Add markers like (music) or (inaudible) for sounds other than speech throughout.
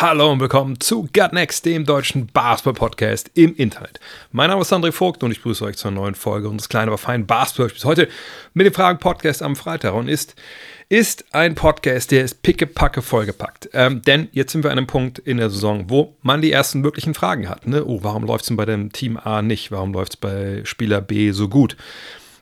Hallo und willkommen zu Gut Next, dem deutschen Basketball-Podcast im Internet. Mein Name ist André Vogt und ich grüße euch zur neuen Folge unseres kleinen, aber feinen Basketball-Spiels. Heute mit dem Fragen-Podcast am Freitag und ist, ist ein Podcast, der ist pickepacke vollgepackt. Ähm, denn jetzt sind wir an einem Punkt in der Saison, wo man die ersten möglichen Fragen hat. Ne? Oh, warum läuft es denn bei dem Team A nicht? Warum läuft es bei Spieler B so gut?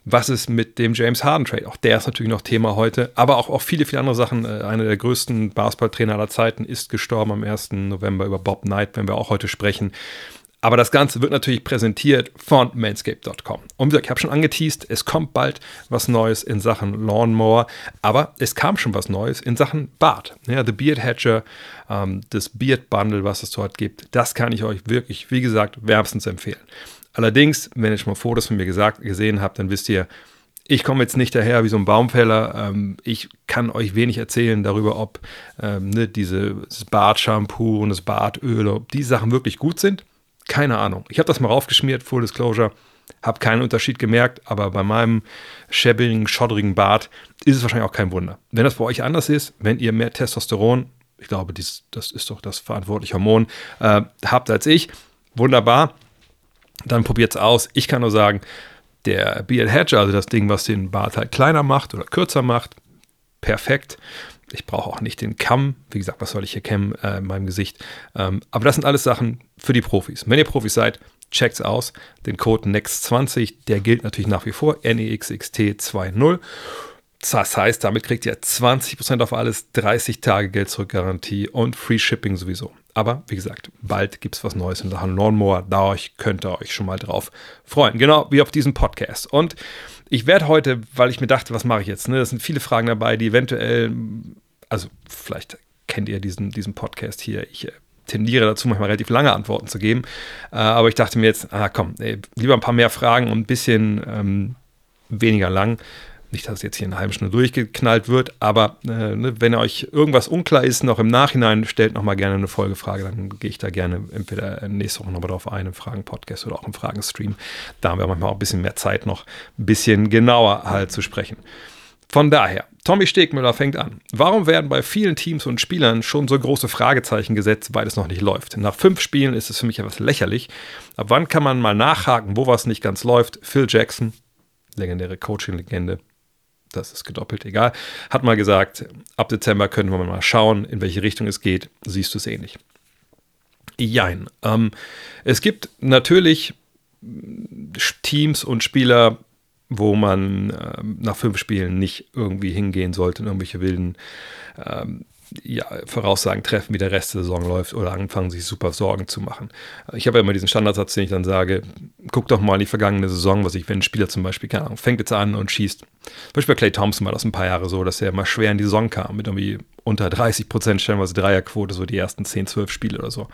Was ist mit dem James Harden Trade? Auch der ist natürlich noch Thema heute, aber auch, auch viele, viele andere Sachen. Äh, Einer der größten Basketballtrainer aller Zeiten ist gestorben am 1. November über Bob Knight, wenn wir auch heute sprechen. Aber das Ganze wird natürlich präsentiert von manscape.com. Und wie gesagt, ich habe schon angeteased, es kommt bald was Neues in Sachen Lawnmower, aber es kam schon was Neues in Sachen Bart. Ja, The Beard Hatcher, ähm, das Beard Bundle, was es dort gibt, das kann ich euch wirklich, wie gesagt, wärmstens empfehlen. Allerdings, wenn ihr schon mal Fotos von mir gesagt, gesehen habt, dann wisst ihr, ich komme jetzt nicht daher wie so ein Baumfäller. Ähm, ich kann euch wenig erzählen darüber, ob ähm, ne, dieses Bartshampoo und das Bartöl, ob die Sachen wirklich gut sind. Keine Ahnung. Ich habe das mal raufgeschmiert, Full Disclosure. Habe keinen Unterschied gemerkt, aber bei meinem schäbigen, schoddrigen Bart ist es wahrscheinlich auch kein Wunder. Wenn das bei euch anders ist, wenn ihr mehr Testosteron, ich glaube, dies, das ist doch das verantwortliche Hormon, äh, habt als ich, wunderbar dann probiert es aus. Ich kann nur sagen, der Beard Hedger, also das Ding, was den Bart halt kleiner macht oder kürzer macht, perfekt. Ich brauche auch nicht den Kamm. Wie gesagt, was soll ich hier kämmen äh, in meinem Gesicht? Ähm, aber das sind alles Sachen für die Profis. Wenn ihr Profis seid, checkt's aus. Den Code NEXT20, der gilt natürlich nach wie vor. NEXXT20. Das heißt, damit kriegt ihr 20% auf alles, 30 Tage Geld zurück Garantie und Free Shipping sowieso. Aber wie gesagt, bald gibt es was Neues in Sachen Lawnmower. Da könnt ihr euch schon mal drauf freuen. Genau wie auf diesem Podcast. Und ich werde heute, weil ich mir dachte, was mache ich jetzt? Ne? Das sind viele Fragen dabei, die eventuell, also vielleicht kennt ihr diesen, diesen Podcast hier. Ich äh, tendiere dazu, manchmal relativ lange Antworten zu geben. Äh, aber ich dachte mir jetzt, ah komm, ey, lieber ein paar mehr Fragen und ein bisschen ähm, weniger lang. Nicht, dass es jetzt hier in einer halben Stunde durchgeknallt wird, aber äh, ne, wenn euch irgendwas unklar ist, noch im Nachhinein, stellt noch mal gerne eine Folgefrage, dann gehe ich da gerne entweder nächste Woche nochmal drauf ein, im Fragen-Podcast oder auch im Fragen-Stream. Da haben wir manchmal auch ein bisschen mehr Zeit, noch ein bisschen genauer halt zu sprechen. Von daher, Tommy Stegmüller fängt an. Warum werden bei vielen Teams und Spielern schon so große Fragezeichen gesetzt, weil es noch nicht läuft? Nach fünf Spielen ist es für mich etwas lächerlich. Ab wann kann man mal nachhaken, wo was nicht ganz läuft? Phil Jackson, legendäre Coaching-Legende, das ist gedoppelt, egal, hat mal gesagt, ab Dezember können wir mal schauen, in welche Richtung es geht. Siehst du es ähnlich? Jein. Ähm, es gibt natürlich Teams und Spieler, wo man äh, nach fünf Spielen nicht irgendwie hingehen sollte in irgendwelche wilden ähm, ja, Voraussagen treffen, wie der Rest der Saison läuft oder anfangen, sich super Sorgen zu machen. Ich habe ja immer diesen Standardsatz, den ich dann sage, guck doch mal in die vergangene Saison, was ich, wenn ein Spieler zum Beispiel, keine Ahnung, fängt jetzt an und schießt. Zum Beispiel bei Clay Thompson war das ein paar Jahre so, dass er mal schwer in die Saison kam, mit irgendwie unter 30 Prozent stellenweise Dreierquote, so die ersten 10, 12 Spiele oder so.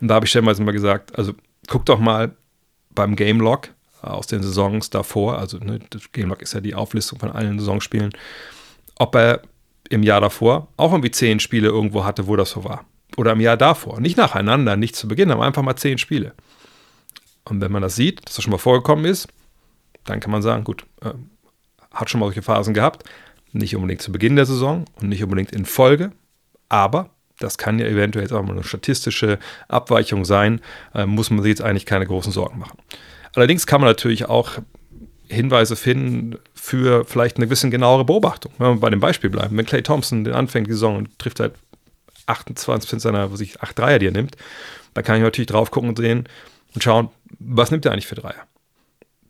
Und da habe ich stellenweise immer gesagt, also guck doch mal beim Game Log aus den Saisons davor, also ne, das Game Log ist ja die Auflistung von allen Saisonspielen, ob er im Jahr davor auch irgendwie zehn Spiele irgendwo hatte, wo das so war. Oder im Jahr davor. Nicht nacheinander, nicht zu Beginn, aber einfach mal zehn Spiele. Und wenn man das sieht, dass das schon mal vorgekommen ist, dann kann man sagen, gut, äh, hat schon mal solche Phasen gehabt. Nicht unbedingt zu Beginn der Saison und nicht unbedingt in Folge, aber das kann ja eventuell jetzt auch mal eine statistische Abweichung sein, äh, muss man sich jetzt eigentlich keine großen Sorgen machen. Allerdings kann man natürlich auch Hinweise finden für vielleicht eine bisschen genauere Beobachtung. Wenn wir bei dem Beispiel bleiben, wenn Clay Thompson den anfängt die Saison und trifft halt 28 seiner, wo sich 8 Dreier, die er nimmt, dann kann ich natürlich drauf gucken und sehen und schauen, was nimmt er eigentlich für Dreier?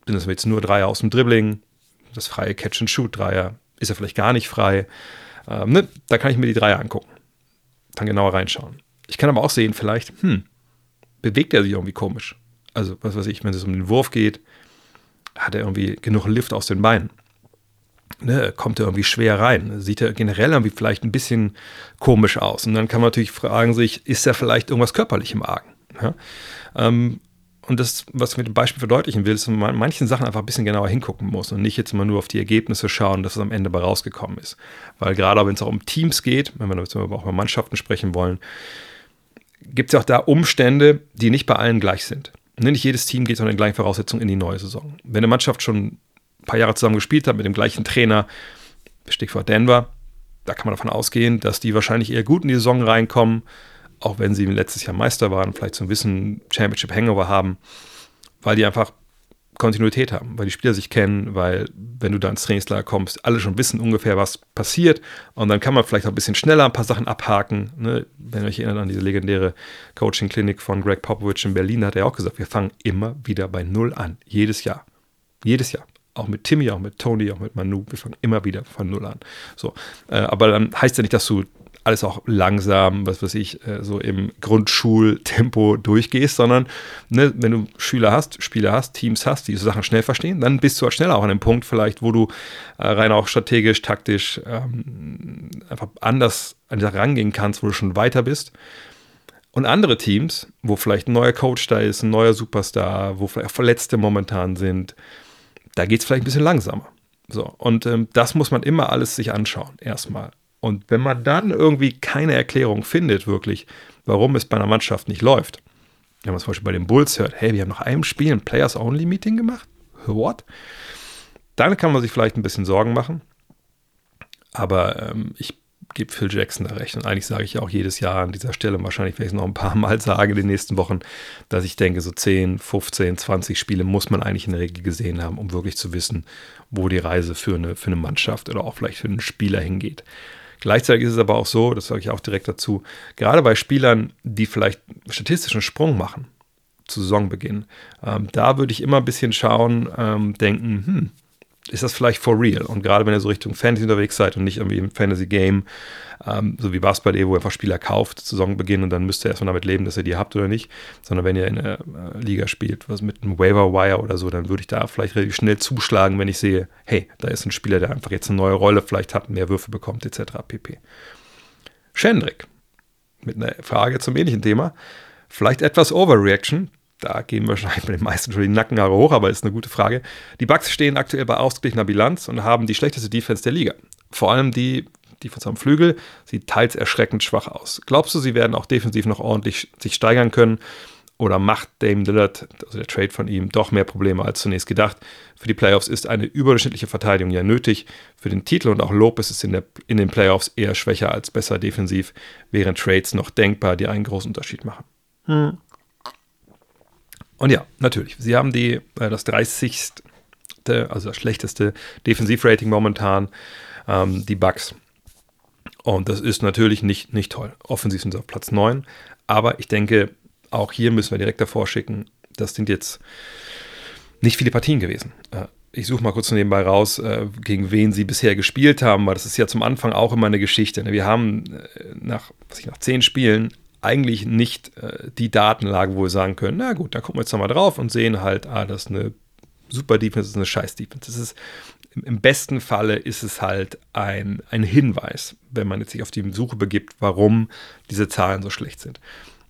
Sind das jetzt nur Dreier aus dem Dribbling, das freie Catch-and-Shoot-Dreier? Ist er vielleicht gar nicht frei? Ähm, ne? Da kann ich mir die Dreier angucken. Dann genauer reinschauen. Ich kann aber auch sehen, vielleicht, hm, bewegt er sich irgendwie komisch? Also, was weiß ich, wenn es um den Wurf geht, hat er irgendwie genug Lift aus den Beinen. Ne, kommt er irgendwie schwer rein? Sieht er generell irgendwie vielleicht ein bisschen komisch aus? Und dann kann man natürlich fragen sich, ist er vielleicht irgendwas körperlich im Argen? Ja? Ähm, und das, was ich mit dem Beispiel verdeutlichen will, ist, dass man manchen Sachen einfach ein bisschen genauer hingucken muss und nicht jetzt immer nur auf die Ergebnisse schauen, dass es am Ende bei rausgekommen ist. Weil gerade wenn es auch um Teams geht, wenn wir jetzt auch über Mannschaften sprechen wollen, gibt es auch da Umstände, die nicht bei allen gleich sind. Nicht jedes Team geht unter den gleichen Voraussetzungen in die neue Saison. Wenn eine Mannschaft schon ein paar Jahre zusammen gespielt hat mit dem gleichen Trainer, Stichwort Denver, da kann man davon ausgehen, dass die wahrscheinlich eher gut in die Saison reinkommen auch wenn sie letztes Jahr Meister waren, vielleicht so ein bisschen Championship Hangover haben, weil die einfach Kontinuität haben, weil die Spieler sich kennen, weil wenn du da ins Trainingslager kommst, alle schon wissen ungefähr, was passiert und dann kann man vielleicht auch ein bisschen schneller ein paar Sachen abhaken. Ne? Wenn ihr euch erinnert an diese legendäre Coaching-Klinik von Greg Popovich in Berlin, da hat er auch gesagt, wir fangen immer wieder bei Null an, jedes Jahr. Jedes Jahr. Auch mit Timmy, auch mit Tony, auch mit Manu, wir fangen immer wieder von Null an. So, äh, aber dann heißt ja nicht, dass du alles auch langsam, was weiß ich, äh, so im Grundschultempo durchgehst, sondern ne, wenn du Schüler hast, Spieler hast, Teams hast, die diese Sachen schnell verstehen, dann bist du halt schneller auch an dem Punkt vielleicht, wo du äh, rein auch strategisch, taktisch ähm, einfach anders an die Sache rangehen kannst, wo du schon weiter bist. Und andere Teams, wo vielleicht ein neuer Coach da ist, ein neuer Superstar, wo vielleicht Verletzte momentan sind, da geht es vielleicht ein bisschen langsamer. So, und ähm, das muss man immer alles sich anschauen, erstmal. Und wenn man dann irgendwie keine Erklärung findet, wirklich, warum es bei einer Mannschaft nicht läuft, wenn man zum Beispiel bei den Bulls hört, hey, wir haben nach einem Spiel ein Players-Only-Meeting gemacht? What? Dann kann man sich vielleicht ein bisschen Sorgen machen. Aber ähm, ich gebe Phil Jackson da recht. Und eigentlich sage ich auch jedes Jahr an dieser Stelle, wahrscheinlich werde ich es noch ein paar Mal (laughs) sagen in den nächsten Wochen, dass ich denke, so 10, 15, 20 Spiele muss man eigentlich in der Regel gesehen haben, um wirklich zu wissen, wo die Reise für eine, für eine Mannschaft oder auch vielleicht für einen Spieler hingeht. Gleichzeitig ist es aber auch so, das sage ich auch direkt dazu, gerade bei Spielern, die vielleicht statistischen Sprung machen zu Saisonbeginn, ähm, da würde ich immer ein bisschen schauen, ähm, denken, hm, ist das vielleicht for real? Und gerade wenn ihr so Richtung Fantasy unterwegs seid und nicht irgendwie im Fantasy-Game, ähm, so wie Basketball, wo ihr einfach Spieler kauft, Saisonbeginn und dann müsst ihr erstmal damit leben, dass ihr die habt oder nicht, sondern wenn ihr in einer äh, Liga spielt, was mit einem Waiver-Wire oder so, dann würde ich da vielleicht relativ schnell zuschlagen, wenn ich sehe, hey, da ist ein Spieler, der einfach jetzt eine neue Rolle vielleicht hat, mehr Würfe bekommt, etc. pp. Schendrick mit einer Frage zum ähnlichen Thema. Vielleicht etwas Overreaction, da gehen wahrscheinlich bei den meisten schon die Nackenhaare hoch, aber ist eine gute Frage. Die Bucks stehen aktuell bei ausgeglichener Bilanz und haben die schlechteste Defense der Liga. Vor allem die Defense am Flügel sieht teils erschreckend schwach aus. Glaubst du, sie werden auch defensiv noch ordentlich sich steigern können? Oder macht Dame Lillard, also der Trade von ihm, doch mehr Probleme als zunächst gedacht? Für die Playoffs ist eine überdurchschnittliche Verteidigung ja nötig. Für den Titel und auch Lopez ist in, der, in den Playoffs eher schwächer als besser defensiv, während Trades noch denkbar, die einen großen Unterschied machen. Hm. Und ja, natürlich, sie haben die, äh, das 30. also das schlechteste Defensivrating momentan, ähm, die Bucks. Und das ist natürlich nicht, nicht toll. Offensiv sind sie auf Platz 9. Aber ich denke, auch hier müssen wir direkt davor schicken, das sind jetzt nicht viele Partien gewesen. Äh, ich suche mal kurz nebenbei raus, äh, gegen wen sie bisher gespielt haben, weil das ist ja zum Anfang auch immer eine Geschichte. Ne? Wir haben äh, nach, was ich, nach zehn Spielen eigentlich nicht äh, die Datenlage, wo wir sagen können, na gut, da gucken wir jetzt nochmal drauf und sehen halt, ah, das ist eine super Defense, das ist eine scheiß Defense. Das ist, im, besten Falle ist es halt ein, ein Hinweis, wenn man jetzt sich auf die Suche begibt, warum diese Zahlen so schlecht sind.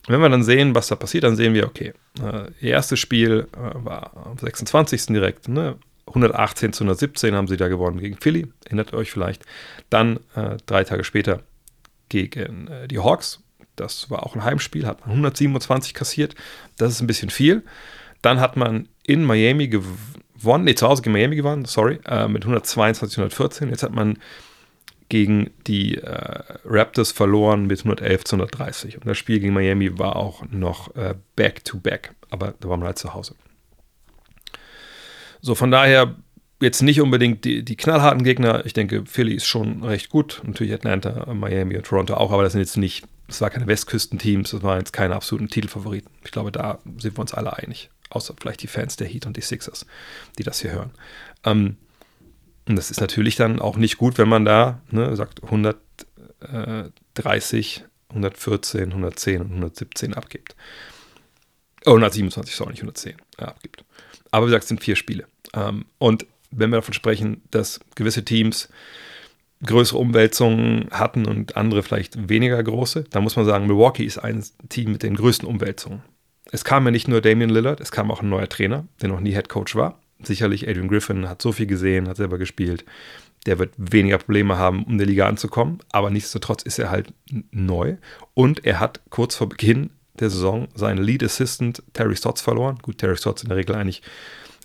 Wenn wir dann sehen, was da passiert, dann sehen wir, okay, äh, erstes Spiel äh, war am 26. direkt, ne? 118 zu 117 haben sie da gewonnen gegen Philly, erinnert euch vielleicht. Dann äh, drei Tage später gegen äh, die Hawks, das war auch ein Heimspiel, hat man 127 kassiert. Das ist ein bisschen viel. Dann hat man in Miami gewonnen, nee, zu Hause gegen Miami gewonnen, sorry, äh, mit 122, 114. Jetzt hat man gegen die äh, Raptors verloren mit 111 zu 130. Und das Spiel gegen Miami war auch noch äh, Back-to-Back, -back, aber da waren wir halt zu Hause. So, von daher jetzt nicht unbedingt die, die knallharten Gegner. Ich denke, Philly ist schon recht gut. Natürlich Atlanta, Miami und Toronto auch, aber das sind jetzt nicht es war keine Westküstenteams, es waren jetzt keine absoluten Titelfavoriten. Ich glaube, da sind wir uns alle einig. Außer vielleicht die Fans der Heat und die Sixers, die das hier hören. Ähm, und das ist natürlich dann auch nicht gut, wenn man da ne, sagt 130, 114, 110 und 117 abgibt. Oh, 127, sorry, nicht 110 äh, abgibt. Aber wie gesagt, es sind vier Spiele. Ähm, und wenn wir davon sprechen, dass gewisse Teams größere Umwälzungen hatten und andere vielleicht weniger große. Da muss man sagen, Milwaukee ist ein Team mit den größten Umwälzungen. es kam ja nicht nur Damian Lillard, es kam auch ein neuer Trainer, der noch nie Head Coach war. Sicherlich Adrian Griffin hat so viel gesehen, hat selber gespielt. Der wird weniger Probleme haben, um in der Liga anzukommen, aber nichtsdestotrotz ist er halt neu und er hat kurz vor Beginn der Saison seinen Lead Assistant Terry Stotts verloren. Gut, Terry Stotts in der Regel eigentlich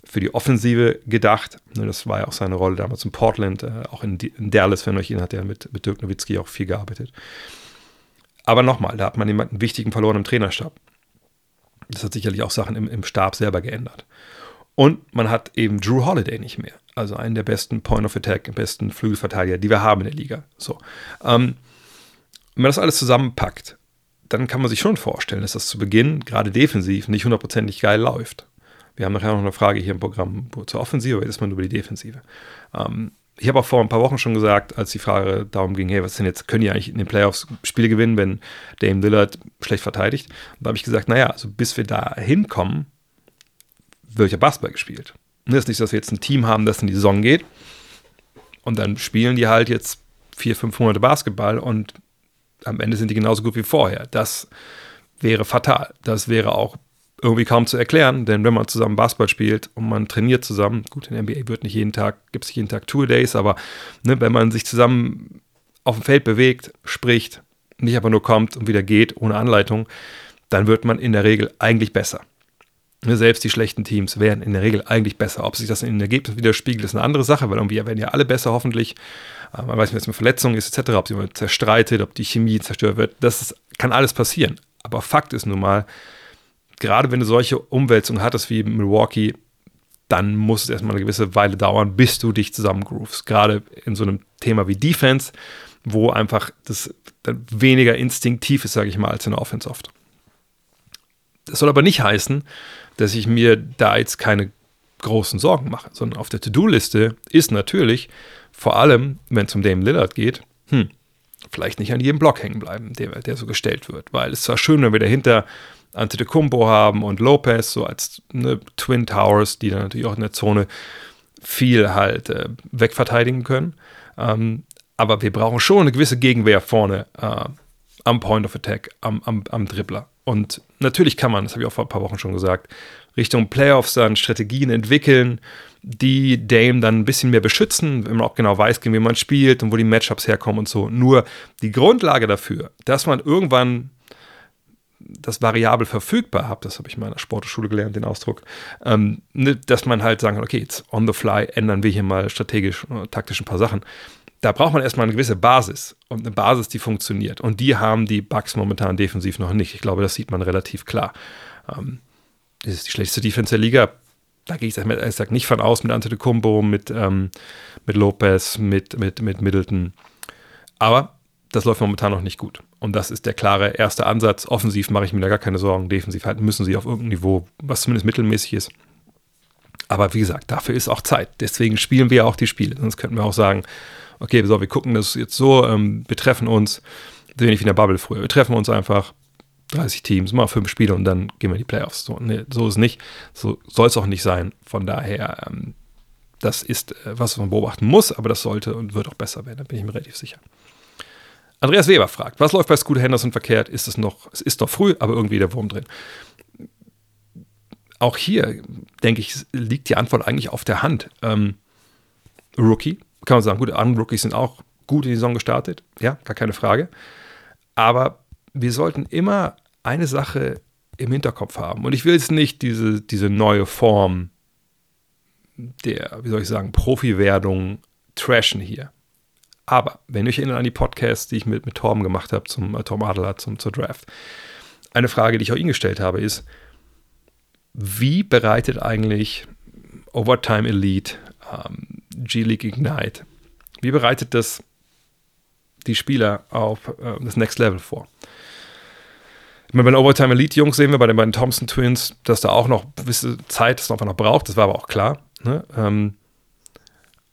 für die Offensive gedacht. Ne, das war ja auch seine Rolle damals in Portland, äh, auch in, Dallas, wenn euch ihn hat er mit, mit Dirk Nowitzki auch viel gearbeitet. Aber nochmal, da hat man jemanden wichtigen verloren im Trainerstab. Das hat sicherlich auch Sachen im, im Stab selber geändert. Und man hat eben Drew Holiday nicht mehr. Also einen der besten Point of Attack, besten Flügelverteidiger, die wir haben in der Liga. So. Ähm, wenn man das alles zusammenpackt, dann kann man sich schon vorstellen, dass das zu Beginn gerade defensiv nicht hundertprozentig geil läuft. Wir haben nachher noch eine Frage hier im Programm zur Offensive, aber jetzt mal über die Defensive. Ähm, ich habe auch vor ein paar Wochen schon gesagt, als die Frage darum ging, hey, was denn jetzt, können die eigentlich in den Playoffs Spiele gewinnen, wenn Dame Lillard schlecht verteidigt? Da habe ich gesagt, naja, also bis wir da hinkommen, wird ja Basketball gespielt. Das ist nicht, dass wir jetzt ein Team haben, das in die Saison geht und dann spielen die halt jetzt vier, fünf Monate Basketball und am Ende sind die genauso gut wie vorher. Das wäre fatal. Das wäre auch irgendwie kaum zu erklären, denn wenn man zusammen Basketball spielt und man trainiert zusammen, gut, in der NBA wird nicht jeden Tag, gibt es nicht jeden Tag Tour Days, aber ne, wenn man sich zusammen auf dem Feld bewegt, spricht, nicht einfach nur kommt und wieder geht, ohne Anleitung, dann wird man in der Regel eigentlich besser. Ne, selbst die schlechten Teams werden in der Regel eigentlich besser. Ob sich das in den Ergebnissen widerspiegelt, ist eine andere Sache, weil irgendwie werden ja alle besser hoffentlich. Äh, man weiß nicht, was mit Verletzungen ist, etc., ob jemand zerstreitet, ob die Chemie zerstört wird. Das ist, kann alles passieren. Aber Fakt ist nun mal, gerade wenn du solche Umwälzungen hattest wie Milwaukee, dann muss es erstmal eine gewisse Weile dauern, bis du dich zusammengroovst. Gerade in so einem Thema wie Defense, wo einfach das weniger instinktiv ist, sage ich mal, als in der Offense oft. Das soll aber nicht heißen, dass ich mir da jetzt keine großen Sorgen mache, sondern auf der To-Do-Liste ist natürlich, vor allem, wenn es um Dame Lillard geht, hm, vielleicht nicht an jedem Block hängen bleiben, der, der so gestellt wird. Weil es zwar schön, wenn wir dahinter Antetokounmpo haben und Lopez, so als ne, Twin Towers, die dann natürlich auch in der Zone viel halt äh, wegverteidigen können. Ähm, aber wir brauchen schon eine gewisse Gegenwehr vorne äh, am Point of Attack, am, am, am Dribbler. Und natürlich kann man, das habe ich auch vor ein paar Wochen schon gesagt, Richtung Playoffs dann Strategien entwickeln, die Dame dann ein bisschen mehr beschützen, wenn man auch genau weiß, wen man spielt und wo die Matchups herkommen und so. Nur die Grundlage dafür, dass man irgendwann das variabel verfügbar habe, das habe ich in meiner Sportschule gelernt, den Ausdruck, ähm, ne, dass man halt sagen kann, okay, jetzt on the fly ändern wir hier mal strategisch, äh, taktisch ein paar Sachen. Da braucht man erstmal eine gewisse Basis und eine Basis, die funktioniert. Und die haben die Bugs momentan defensiv noch nicht. Ich glaube, das sieht man relativ klar. Ähm, das ist die schlechteste Defense der Liga. Da gehe ich ehrlich nicht von aus mit Antetokounmpo, mit, ähm, mit Lopez, mit, mit, mit Middleton. Aber das läuft momentan noch nicht gut. Und das ist der klare erste Ansatz. Offensiv mache ich mir da gar keine Sorgen. Defensiv halten müssen sie auf irgendeinem Niveau, was zumindest mittelmäßig ist. Aber wie gesagt, dafür ist auch Zeit. Deswegen spielen wir auch die Spiele. Sonst könnten wir auch sagen, okay, so, wir gucken das jetzt so, ähm, wir treffen uns, so wenig wie in der Bubble früher. Wir treffen uns einfach 30 Teams, mal fünf Spiele und dann gehen wir in die Playoffs. So, nee, so ist es nicht. So soll es auch nicht sein. Von daher, ähm, das ist äh, was man beobachten muss, aber das sollte und wird auch besser werden, da bin ich mir relativ sicher. Andreas Weber fragt, was läuft bei Scooter Henderson verkehrt? Ist es noch, es ist noch früh, aber irgendwie der Wurm drin. Auch hier, denke ich, liegt die Antwort eigentlich auf der Hand. Ähm, Rookie, kann man sagen, gut, andere Rookies sind auch gut in die Saison gestartet, ja, gar keine Frage. Aber wir sollten immer eine Sache im Hinterkopf haben. Und ich will jetzt nicht diese, diese neue Form der, wie soll ich sagen, Profi-Werdung trashen hier. Aber wenn ich erinnere an die Podcasts, die ich mit, mit Torben gemacht habe, zum äh, Tom Adler, zum, zur Draft, eine Frage, die ich auch ihm gestellt habe, ist, wie bereitet eigentlich Overtime Elite, ähm, G-League Ignite, wie bereitet das die Spieler auf äh, das Next Level vor? Ich meine, bei den Overtime Elite Jungs sehen wir bei den beiden Thompson Twins, dass da auch noch gewisse Zeit es einfach noch braucht, das war aber auch klar. Ne? Ähm,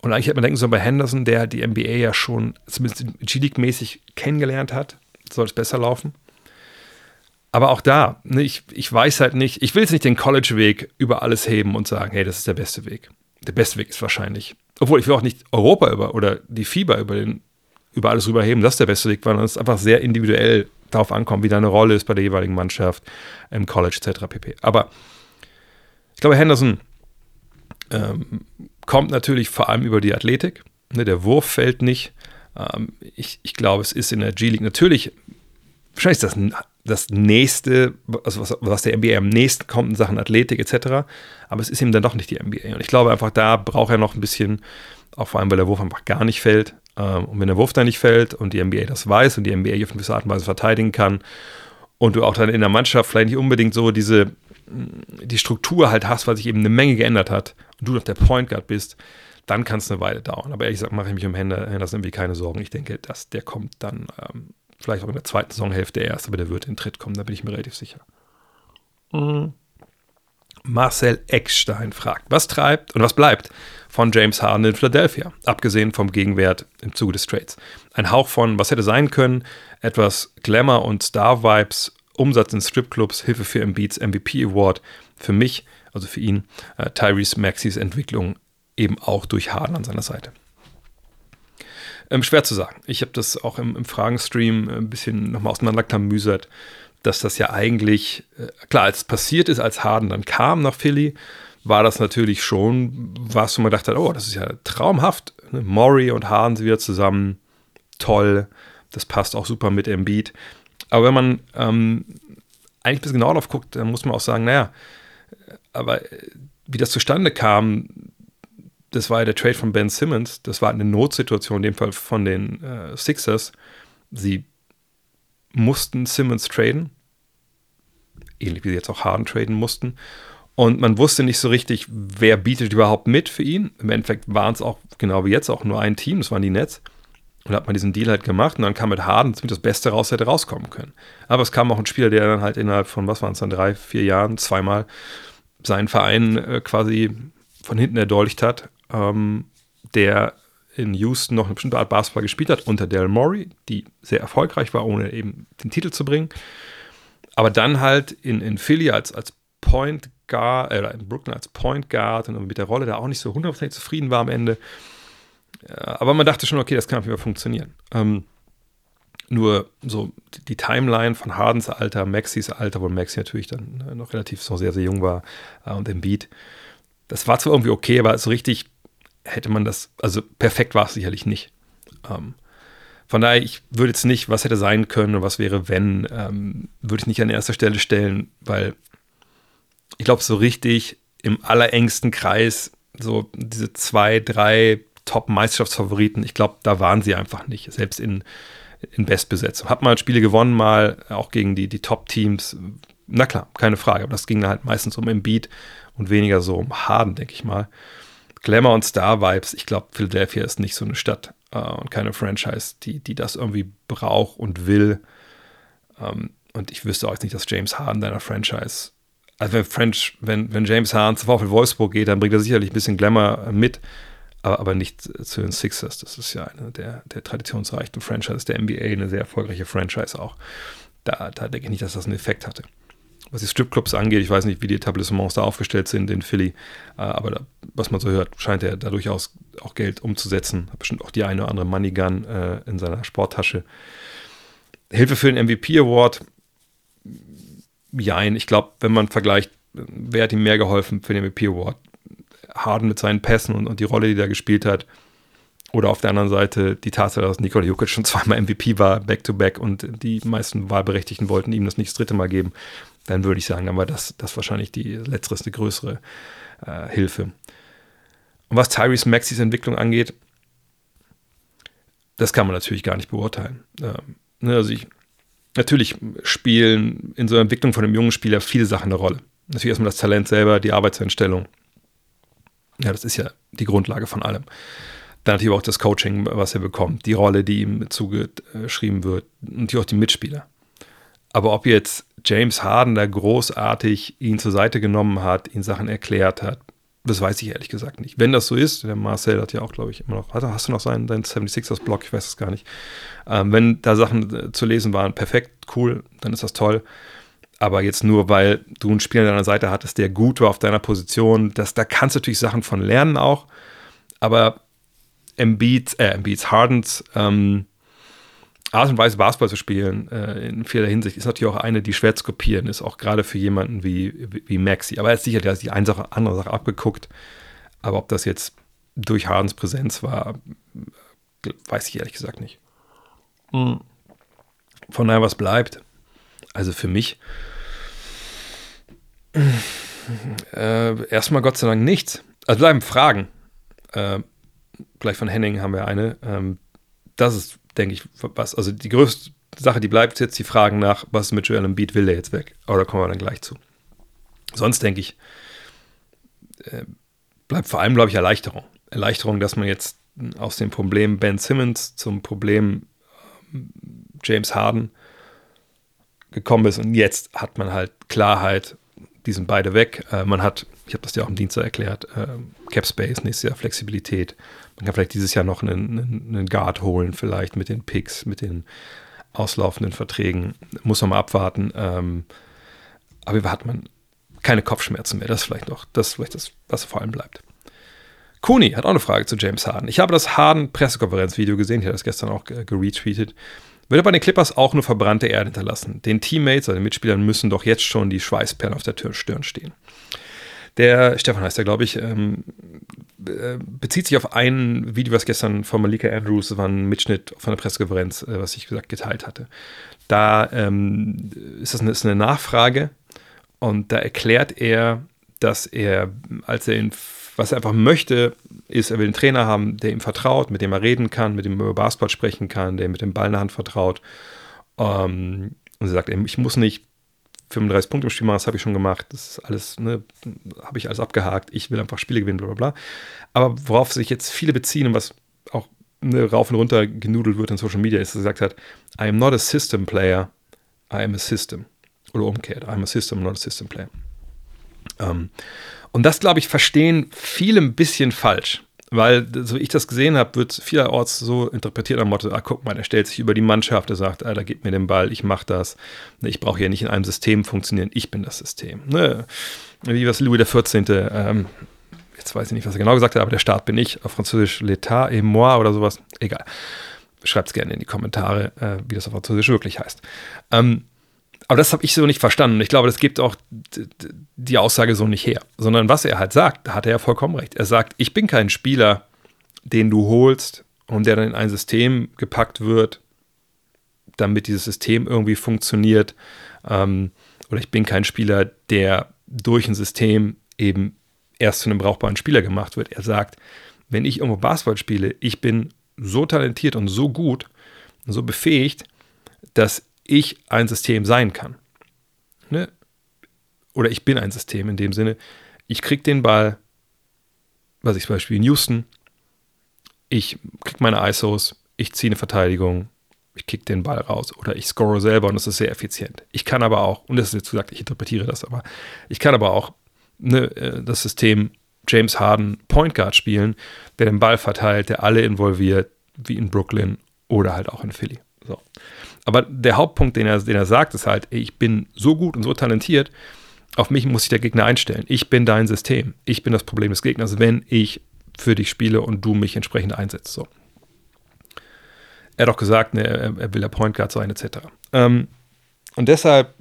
und eigentlich hätte man denken sollen, bei Henderson, der die NBA ja schon zumindest G-League-mäßig kennengelernt hat, soll es besser laufen. Aber auch da, ne, ich, ich weiß halt nicht, ich will jetzt nicht den College-Weg über alles heben und sagen, hey, das ist der beste Weg. Der beste Weg ist wahrscheinlich, obwohl ich will auch nicht Europa über oder die FIBA über, den, über alles rüberheben, das ist der beste Weg, weil es einfach sehr individuell darauf ankommt, wie deine Rolle ist bei der jeweiligen Mannschaft, im College etc. pp. Aber ich glaube, Henderson ähm, kommt natürlich vor allem über die Athletik. Ne, der Wurf fällt nicht. Ähm, ich, ich glaube, es ist in der G-League natürlich, wahrscheinlich das das nächste, also was, was der NBA am nächsten kommt in Sachen Athletik etc. Aber es ist ihm dann doch nicht die NBA. Und ich glaube einfach, da braucht er noch ein bisschen, auch vor allem, weil der Wurf einfach gar nicht fällt. Ähm, und wenn der Wurf da nicht fällt und die NBA das weiß und die NBA auf eine gewisse Art und Weise verteidigen kann und du auch dann in der Mannschaft vielleicht nicht unbedingt so diese die Struktur halt hast, weil sich eben eine Menge geändert hat und du noch der Point Guard bist, dann kann es eine Weile dauern. Aber ehrlich gesagt mache ich mich um Henderson irgendwie keine Sorgen. Ich denke, dass der kommt dann ähm, vielleicht auch in der zweiten Saisonhälfte erst, aber der wird in Tritt kommen, da bin ich mir relativ sicher. Mhm. Marcel Eckstein fragt, was treibt und was bleibt von James Harden in Philadelphia, abgesehen vom Gegenwert im Zuge des Trades. Ein Hauch von, was hätte sein können, etwas Glamour und Star-Vibes, Umsatz in Stripclubs, Hilfe für Embiids MVP Award. Für mich, also für ihn, äh, Tyrese Maxis Entwicklung eben auch durch Harden an seiner Seite. Ähm, schwer zu sagen. Ich habe das auch im, im Fragenstream ein bisschen nochmal auseinanderklamüsert, dass das ja eigentlich, äh, klar, als es passiert ist, als Harden dann kam nach Philly, war das natürlich schon, was man dachte, oh, das ist ja traumhaft. Ne? Maury und Harden sind wieder zusammen, toll, das passt auch super mit Embiid. Aber wenn man ähm, eigentlich ein bisschen genauer drauf guckt, dann muss man auch sagen, naja, aber äh, wie das zustande kam, das war ja der Trade von Ben Simmons. Das war eine Notsituation, in dem Fall von den äh, Sixers. Sie mussten Simmons traden. Ähnlich wie sie jetzt auch Harden traden mussten. Und man wusste nicht so richtig, wer bietet überhaupt mit für ihn. Im Endeffekt waren es auch, genau wie jetzt, auch nur ein Team. Das waren die Nets. Und hat man diesen Deal halt gemacht und dann kam mit Harden ziemlich das Beste raus, hätte rauskommen können. Aber es kam auch ein Spieler, der dann halt innerhalb von, was waren es dann, drei, vier Jahren zweimal seinen Verein äh, quasi von hinten erdolcht hat ähm, der in Houston noch eine bestimmte Art Basketball gespielt hat, unter Daryl Morey, die sehr erfolgreich war, ohne eben den Titel zu bringen. Aber dann halt in, in Philly als, als Point Guard, äh, in Brooklyn als Point Guard und mit der Rolle da auch nicht so hundertprozentig zufrieden war am Ende. Aber man dachte schon, okay, das kann auf jeden Fall funktionieren. Ähm, nur so die Timeline von Hardens Alter, Maxis Alter, wo Maxi natürlich dann noch relativ so sehr, sehr jung war äh, und im Beat. Das war zwar irgendwie okay, aber so richtig hätte man das, also perfekt war es sicherlich nicht. Ähm, von daher, ich würde jetzt nicht, was hätte sein können und was wäre, wenn, ähm, würde ich nicht an erster Stelle stellen, weil ich glaube, so richtig im allerengsten Kreis, so diese zwei, drei Top-Meisterschaftsfavoriten, ich glaube, da waren sie einfach nicht, selbst in, in Bestbesetzung. Hat mal Spiele gewonnen, mal auch gegen die, die Top-Teams, na klar, keine Frage, aber das ging halt meistens um Embiid und weniger so um Harden, denke ich mal. Glamour und Star-Vibes, ich glaube, Philadelphia ist nicht so eine Stadt äh, und keine Franchise, die, die das irgendwie braucht und will. Ähm, und ich wüsste auch nicht, dass James Harden deiner Franchise, also wenn, French, wenn, wenn James Harden zu VfL Wolfsburg geht, dann bringt er sicherlich ein bisschen Glamour mit, aber, aber nicht zu den Sixers. Das ist ja eine der, der traditionsreichsten Franchises der NBA, eine sehr erfolgreiche Franchise auch. Da, da denke ich nicht, dass das einen Effekt hatte was die Stripclubs angeht, ich weiß nicht, wie die Etablissements da aufgestellt sind in Philly, äh, aber da, was man so hört, scheint er da durchaus auch Geld umzusetzen. Hat bestimmt auch die eine oder andere Money Gun äh, in seiner Sporttasche. Hilfe für den MVP Award. Jein, ich glaube, wenn man vergleicht, wer hat ihm mehr geholfen für den MVP Award? Harden mit seinen Pässen und, und die Rolle, die er gespielt hat. Oder auf der anderen Seite die Tatsache, dass Nikola Jokic schon (laughs) zweimal MVP war, back-to-back, -back, und die meisten Wahlberechtigten wollten ihm das nicht das dritte Mal geben dann würde ich sagen, aber das, das wahrscheinlich die letztere ist eine größere äh, Hilfe. Und was Tyrese Maxis Entwicklung angeht, das kann man natürlich gar nicht beurteilen. Ähm, ne, also ich, natürlich spielen in so einer Entwicklung von einem jungen Spieler viele Sachen eine Rolle. Natürlich erstmal das Talent selber, die Arbeitseinstellung. Ja, das ist ja die Grundlage von allem. Dann natürlich auch das Coaching, was er bekommt, die Rolle, die ihm zugeschrieben wird und auch die Mitspieler. Aber ob jetzt James Harden da großartig ihn zur Seite genommen hat, ihn Sachen erklärt hat, das weiß ich ehrlich gesagt nicht. Wenn das so ist, der Marcel hat ja auch, glaube ich, immer noch, hast du noch seinen, deinen 76ers-Blog? Ich weiß es gar nicht. Ähm, wenn da Sachen äh, zu lesen waren, perfekt, cool, dann ist das toll. Aber jetzt nur, weil du einen Spieler an deiner Seite hattest, der gut war auf deiner Position, das, da kannst du natürlich Sachen von lernen auch. Aber Embiid, äh, Embiids Hardens ähm, Art und Weise Basketball zu spielen, äh, in vieler Hinsicht, ist natürlich auch eine, die schwer zu kopieren ist, auch gerade für jemanden wie, wie, wie Maxi. Aber er hat sicher die eine Sache, andere Sache abgeguckt. Aber ob das jetzt durch Hardens Präsenz war, weiß ich ehrlich gesagt nicht. Hm. Von daher, was bleibt? Also für mich äh, erstmal Gott sei Dank nichts. Also bleiben Fragen. Äh, gleich von Henning haben wir eine. Ähm, das ist, denke ich, was. Also die größte Sache, die bleibt jetzt die Fragen nach, was mit Joel Embiid will der jetzt weg? Aber da kommen wir dann gleich zu. Sonst denke ich, äh, bleibt vor allem, glaube ich, Erleichterung. Erleichterung, dass man jetzt aus dem Problem Ben Simmons zum Problem ähm, James Harden gekommen ist und jetzt hat man halt Klarheit, die sind beide weg. Äh, man hat, ich habe das ja auch im Dienstag erklärt, äh, Cap Space, nächstes Jahr Flexibilität. Man kann vielleicht dieses Jahr noch einen, einen Guard holen, vielleicht mit den Picks, mit den auslaufenden Verträgen. Muss man mal abwarten. Ähm, aber hat man keine Kopfschmerzen mehr. Das ist vielleicht noch, das vielleicht das, was vor allem bleibt. Kuni hat auch eine Frage zu James Harden. Ich habe das Harden-Pressekonferenz-Video gesehen, ich habe das gestern auch geretweetet. Wird er bei den Clippers auch nur verbrannte Erde hinterlassen? Den Teammates, also den Mitspielern, müssen doch jetzt schon die Schweißperlen auf der Stirn stehen. Der Stefan heißt der, glaube ich, ähm, äh, bezieht sich auf ein Video, was gestern von Malika Andrews, war ein Mitschnitt von der Pressekonferenz, äh, was ich gesagt geteilt hatte. Da ähm, ist das eine, ist eine Nachfrage und da erklärt er, dass er, als er in was er einfach möchte, ist, er will einen Trainer haben, der ihm vertraut, mit dem er reden kann, mit dem er über Basketball sprechen kann, der ihm mit dem Ball in der Hand vertraut. Ähm, und er sagt, ich muss nicht 35 Punkte im Spiel machen, das habe ich schon gemacht, das ist alles, ne, habe ich alles abgehakt, ich will einfach Spiele gewinnen, bla bla bla. Aber worauf sich jetzt viele beziehen und was auch ne, rauf und runter genudelt wird in Social Media, ist, dass er gesagt hat, I am not a system player, I am a system. Oder umgekehrt, I am a system, not a system player. Ähm, und das, glaube ich, verstehen viele ein bisschen falsch. Weil, so wie ich das gesehen habe, wird vielerorts so interpretiert am Motto, ah, guck mal, der stellt sich über die Mannschaft, er sagt, da gib mir den Ball, ich mache das. Ne, ich brauche ja nicht in einem System funktionieren, ich bin das System. Ne? Wie was Louis XIV., ähm, jetzt weiß ich nicht, was er genau gesagt hat, aber der Staat bin ich, auf Französisch l'état et moi oder sowas, egal. Schreibt es gerne in die Kommentare, äh, wie das auf Französisch wirklich heißt. Ähm, aber das habe ich so nicht verstanden. Ich glaube, das gibt auch die Aussage so nicht her. Sondern was er halt sagt, da hat er ja vollkommen recht. Er sagt, ich bin kein Spieler, den du holst und der dann in ein System gepackt wird, damit dieses System irgendwie funktioniert. Ähm, oder ich bin kein Spieler, der durch ein System eben erst zu einem brauchbaren Spieler gemacht wird. Er sagt, wenn ich irgendwo Basketball spiele, ich bin so talentiert und so gut und so befähigt, dass ich ein System sein kann. Ne? Oder ich bin ein System in dem Sinne, ich kriege den Ball, was ich zum Beispiel in Houston, ich kriege meine ISOs, ich ziehe eine Verteidigung, ich kick den Ball raus oder ich score selber und das ist sehr effizient. Ich kann aber auch, und das ist jetzt gesagt, ich interpretiere das, aber ich kann aber auch ne, äh, das System James Harden Point Guard spielen, der den Ball verteilt, der alle involviert, wie in Brooklyn oder halt auch in Philly. So. Aber der Hauptpunkt, den er, den er sagt, ist halt, ich bin so gut und so talentiert, auf mich muss sich der Gegner einstellen. Ich bin dein System. Ich bin das Problem des Gegners, wenn ich für dich spiele und du mich entsprechend einsetzt. So. Er hat auch gesagt, ne, er, will der Point Guard sein, etc. Ähm, und deshalb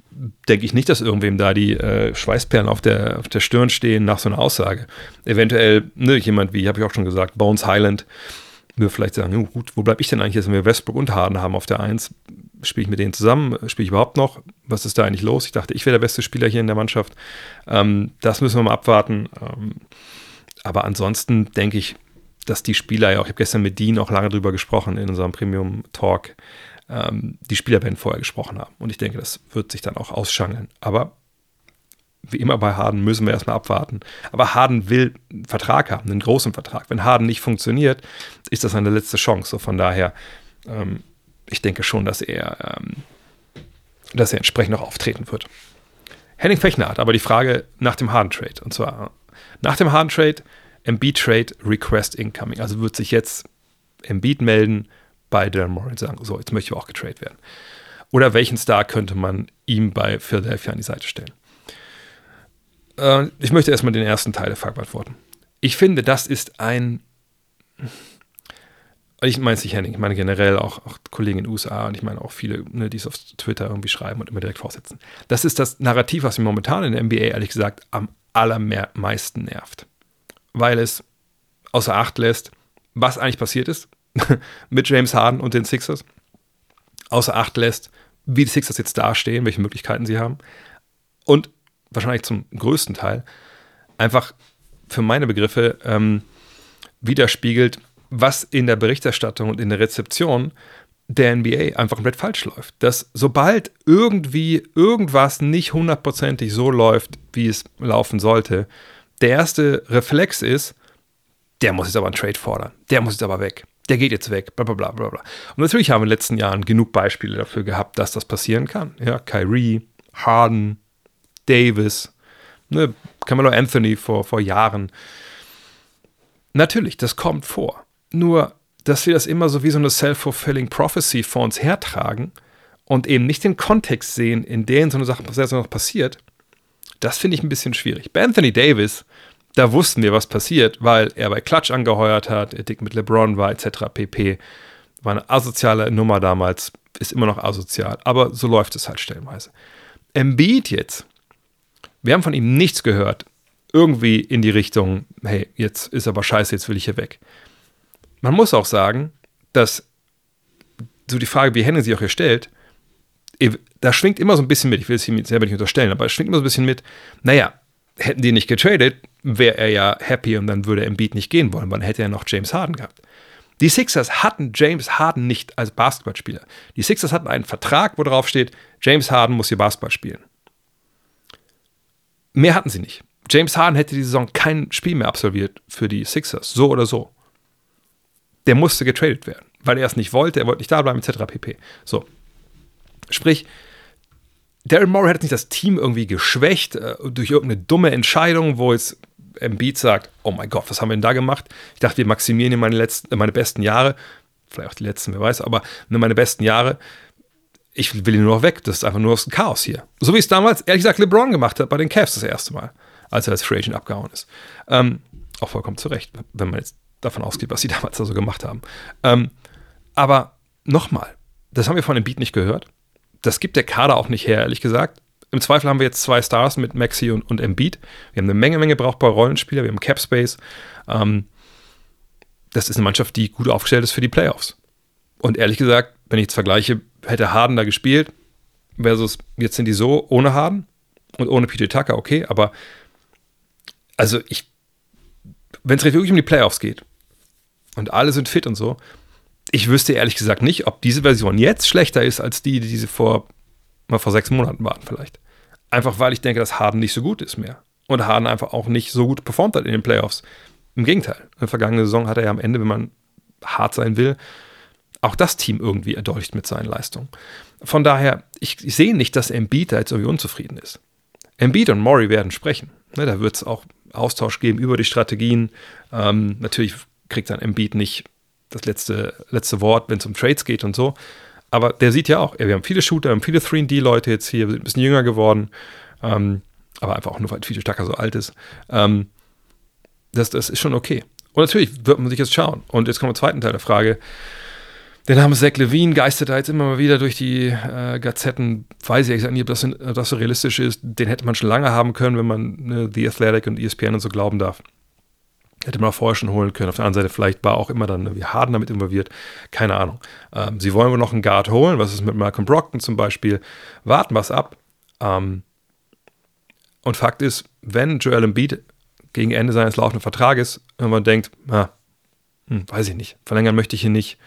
denke ich nicht, dass irgendwem da die äh, Schweißperlen auf der, auf der Stirn stehen nach so einer Aussage. Eventuell ne, jemand wie, habe ich auch schon gesagt, Bones Highland, wir vielleicht sagen, gut, wo bleibe ich denn eigentlich jetzt, wenn wir Westbrook und Harden haben auf der 1? Spiele ich mit denen zusammen? Spiele ich überhaupt noch? Was ist da eigentlich los? Ich dachte, ich wäre der beste Spieler hier in der Mannschaft. Ähm, das müssen wir mal abwarten. Ähm, aber ansonsten denke ich, dass die Spieler ja auch, ich habe gestern mit Dean auch lange drüber gesprochen in unserem Premium-Talk, ähm, die Spieler vorher gesprochen haben. Und ich denke, das wird sich dann auch ausschangeln. Aber wie immer bei Harden müssen wir erstmal abwarten. Aber Harden will einen Vertrag haben, einen großen Vertrag. Wenn Harden nicht funktioniert, ist das eine letzte Chance. So von daher, ähm, ich denke schon, dass er, ähm, dass er entsprechend noch auftreten wird. Henning Fechner hat aber die Frage nach dem Harden-Trade. Und zwar nach dem Harden-Trade, Embiid-Trade, Request Incoming. Also wird sich jetzt Embiid melden bei Darren Moore und sagen, so, jetzt möchte ich auch getradet werden. Oder welchen Star könnte man ihm bei Philadelphia an die Seite stellen? Äh, ich möchte erstmal den ersten Teil der Frage beantworten. Ich finde, das ist ein. Ich meine es nicht Henning, ich meine generell auch, auch Kollegen in den USA und ich meine auch viele, ne, die es auf Twitter irgendwie schreiben und immer direkt vorsetzen. Das ist das Narrativ, was mir momentan in der NBA ehrlich gesagt am allermeisten nervt. Weil es außer Acht lässt, was eigentlich passiert ist (laughs) mit James Harden und den Sixers. Außer Acht lässt, wie die Sixers jetzt dastehen, welche Möglichkeiten sie haben. Und wahrscheinlich zum größten Teil einfach für meine Begriffe ähm, widerspiegelt, was in der Berichterstattung und in der Rezeption der NBA einfach komplett falsch läuft. Dass sobald irgendwie irgendwas nicht hundertprozentig so läuft, wie es laufen sollte, der erste Reflex ist, der muss jetzt aber einen Trade fordern, der muss jetzt aber weg, der geht jetzt weg, bla bla bla bla. Und natürlich haben wir in den letzten Jahren genug Beispiele dafür gehabt, dass das passieren kann. Ja, Kyrie, Harden, Davis, ne, Camelo Anthony vor, vor Jahren. Natürlich, das kommt vor. Nur, dass wir das immer so wie so eine self-fulfilling prophecy vor uns hertragen und eben nicht den Kontext sehen, in dem so eine Sache noch passiert, das finde ich ein bisschen schwierig. Bei Anthony Davis, da wussten wir, was passiert, weil er bei Clutch angeheuert hat, er dick mit LeBron war, etc. pp. War eine asoziale Nummer damals, ist immer noch asozial, aber so läuft es halt stellenweise. Embiid jetzt, wir haben von ihm nichts gehört, irgendwie in die Richtung, hey, jetzt ist aber scheiße, jetzt will ich hier weg. Man muss auch sagen, dass so die Frage, wie Henry sich auch hier stellt, da schwingt immer so ein bisschen mit, ich will es ihm selber nicht unterstellen, aber es schwingt immer so ein bisschen mit, naja, hätten die nicht getradet, wäre er ja happy und dann würde Embiid nicht gehen wollen, weil dann hätte er noch James Harden gehabt. Die Sixers hatten James Harden nicht als Basketballspieler. Die Sixers hatten einen Vertrag, wo drauf steht, James Harden muss hier Basketball spielen. Mehr hatten sie nicht. James Harden hätte die Saison kein Spiel mehr absolviert für die Sixers, so oder so der musste getradet werden, weil er es nicht wollte, er wollte nicht da bleiben, etc. pp. So. Sprich, Daryl Morey hat nicht das Team irgendwie geschwächt äh, durch irgendeine dumme Entscheidung, wo jetzt Embiid sagt, oh mein Gott, was haben wir denn da gemacht? Ich dachte, wir maximieren hier meine, letzten, meine besten Jahre, vielleicht auch die letzten, wer weiß, aber nur meine besten Jahre. Ich will ihn nur noch weg, das ist einfach nur ein Chaos hier. So wie es damals, ehrlich gesagt, LeBron gemacht hat bei den Cavs das erste Mal, als er als Free Agent abgehauen ist. Ähm, auch vollkommen zu Recht, wenn man jetzt davon ausgeht, was sie (laughs) damals da so gemacht haben. Ähm, aber nochmal, das haben wir von dem Beat nicht gehört. Das gibt der Kader auch nicht her, ehrlich gesagt. Im Zweifel haben wir jetzt zwei Stars mit Maxi und, und Embiid. Wir haben eine Menge, Menge brauchbare Rollenspieler, wir haben Cap Space. Ähm, das ist eine Mannschaft, die gut aufgestellt ist für die Playoffs. Und ehrlich gesagt, wenn ich jetzt vergleiche, hätte Harden da gespielt, versus jetzt sind die so ohne Harden und ohne PJ Tucker, okay, aber also ich, wenn es wirklich um die Playoffs geht, und alle sind fit und so. Ich wüsste ehrlich gesagt nicht, ob diese Version jetzt schlechter ist als die, die sie vor, mal vor sechs Monaten waren, vielleicht. Einfach weil ich denke, dass Harden nicht so gut ist mehr. Und Harden einfach auch nicht so gut performt hat in den Playoffs. Im Gegenteil. In der vergangenen Saison hat er ja am Ende, wenn man hart sein will, auch das Team irgendwie erdolcht mit seinen Leistungen. Von daher, ich, ich sehe nicht, dass Embiid da jetzt irgendwie unzufrieden ist. Embiid und Maury werden sprechen. Ne, da wird es auch Austausch geben über die Strategien. Ähm, natürlich kriegt sein Embiid nicht das letzte, letzte Wort, wenn es um Trades geht und so. Aber der sieht ja auch, wir haben viele Shooter, wir haben viele 3D-Leute jetzt hier, wir sind ein bisschen jünger geworden. Ähm, aber einfach auch nur, weil viel stärker so alt ist. Ähm, das, das ist schon okay. Und natürlich wird man sich jetzt schauen. Und jetzt kommt der zweite Teil der Frage. Der Name Zach Levine geistert da jetzt immer mal wieder durch die äh, Gazetten. Weiß ich nicht, ob das, ob das so realistisch ist. Den hätte man schon lange haben können, wenn man ne, The Athletic und ESPN und so glauben darf. Hätte man auch vorher schon holen können. Auf der anderen Seite, vielleicht war auch immer dann irgendwie Harden damit involviert. Keine Ahnung. Ähm, sie wollen wohl noch einen Guard holen. Was ist mit Malcolm Brockton zum Beispiel? Warten wir es ab. Ähm, und Fakt ist, wenn Joel Embiid gegen Ende seines laufenden Vertrages irgendwann denkt, na, hm, weiß ich nicht, verlängern möchte ich ihn nicht,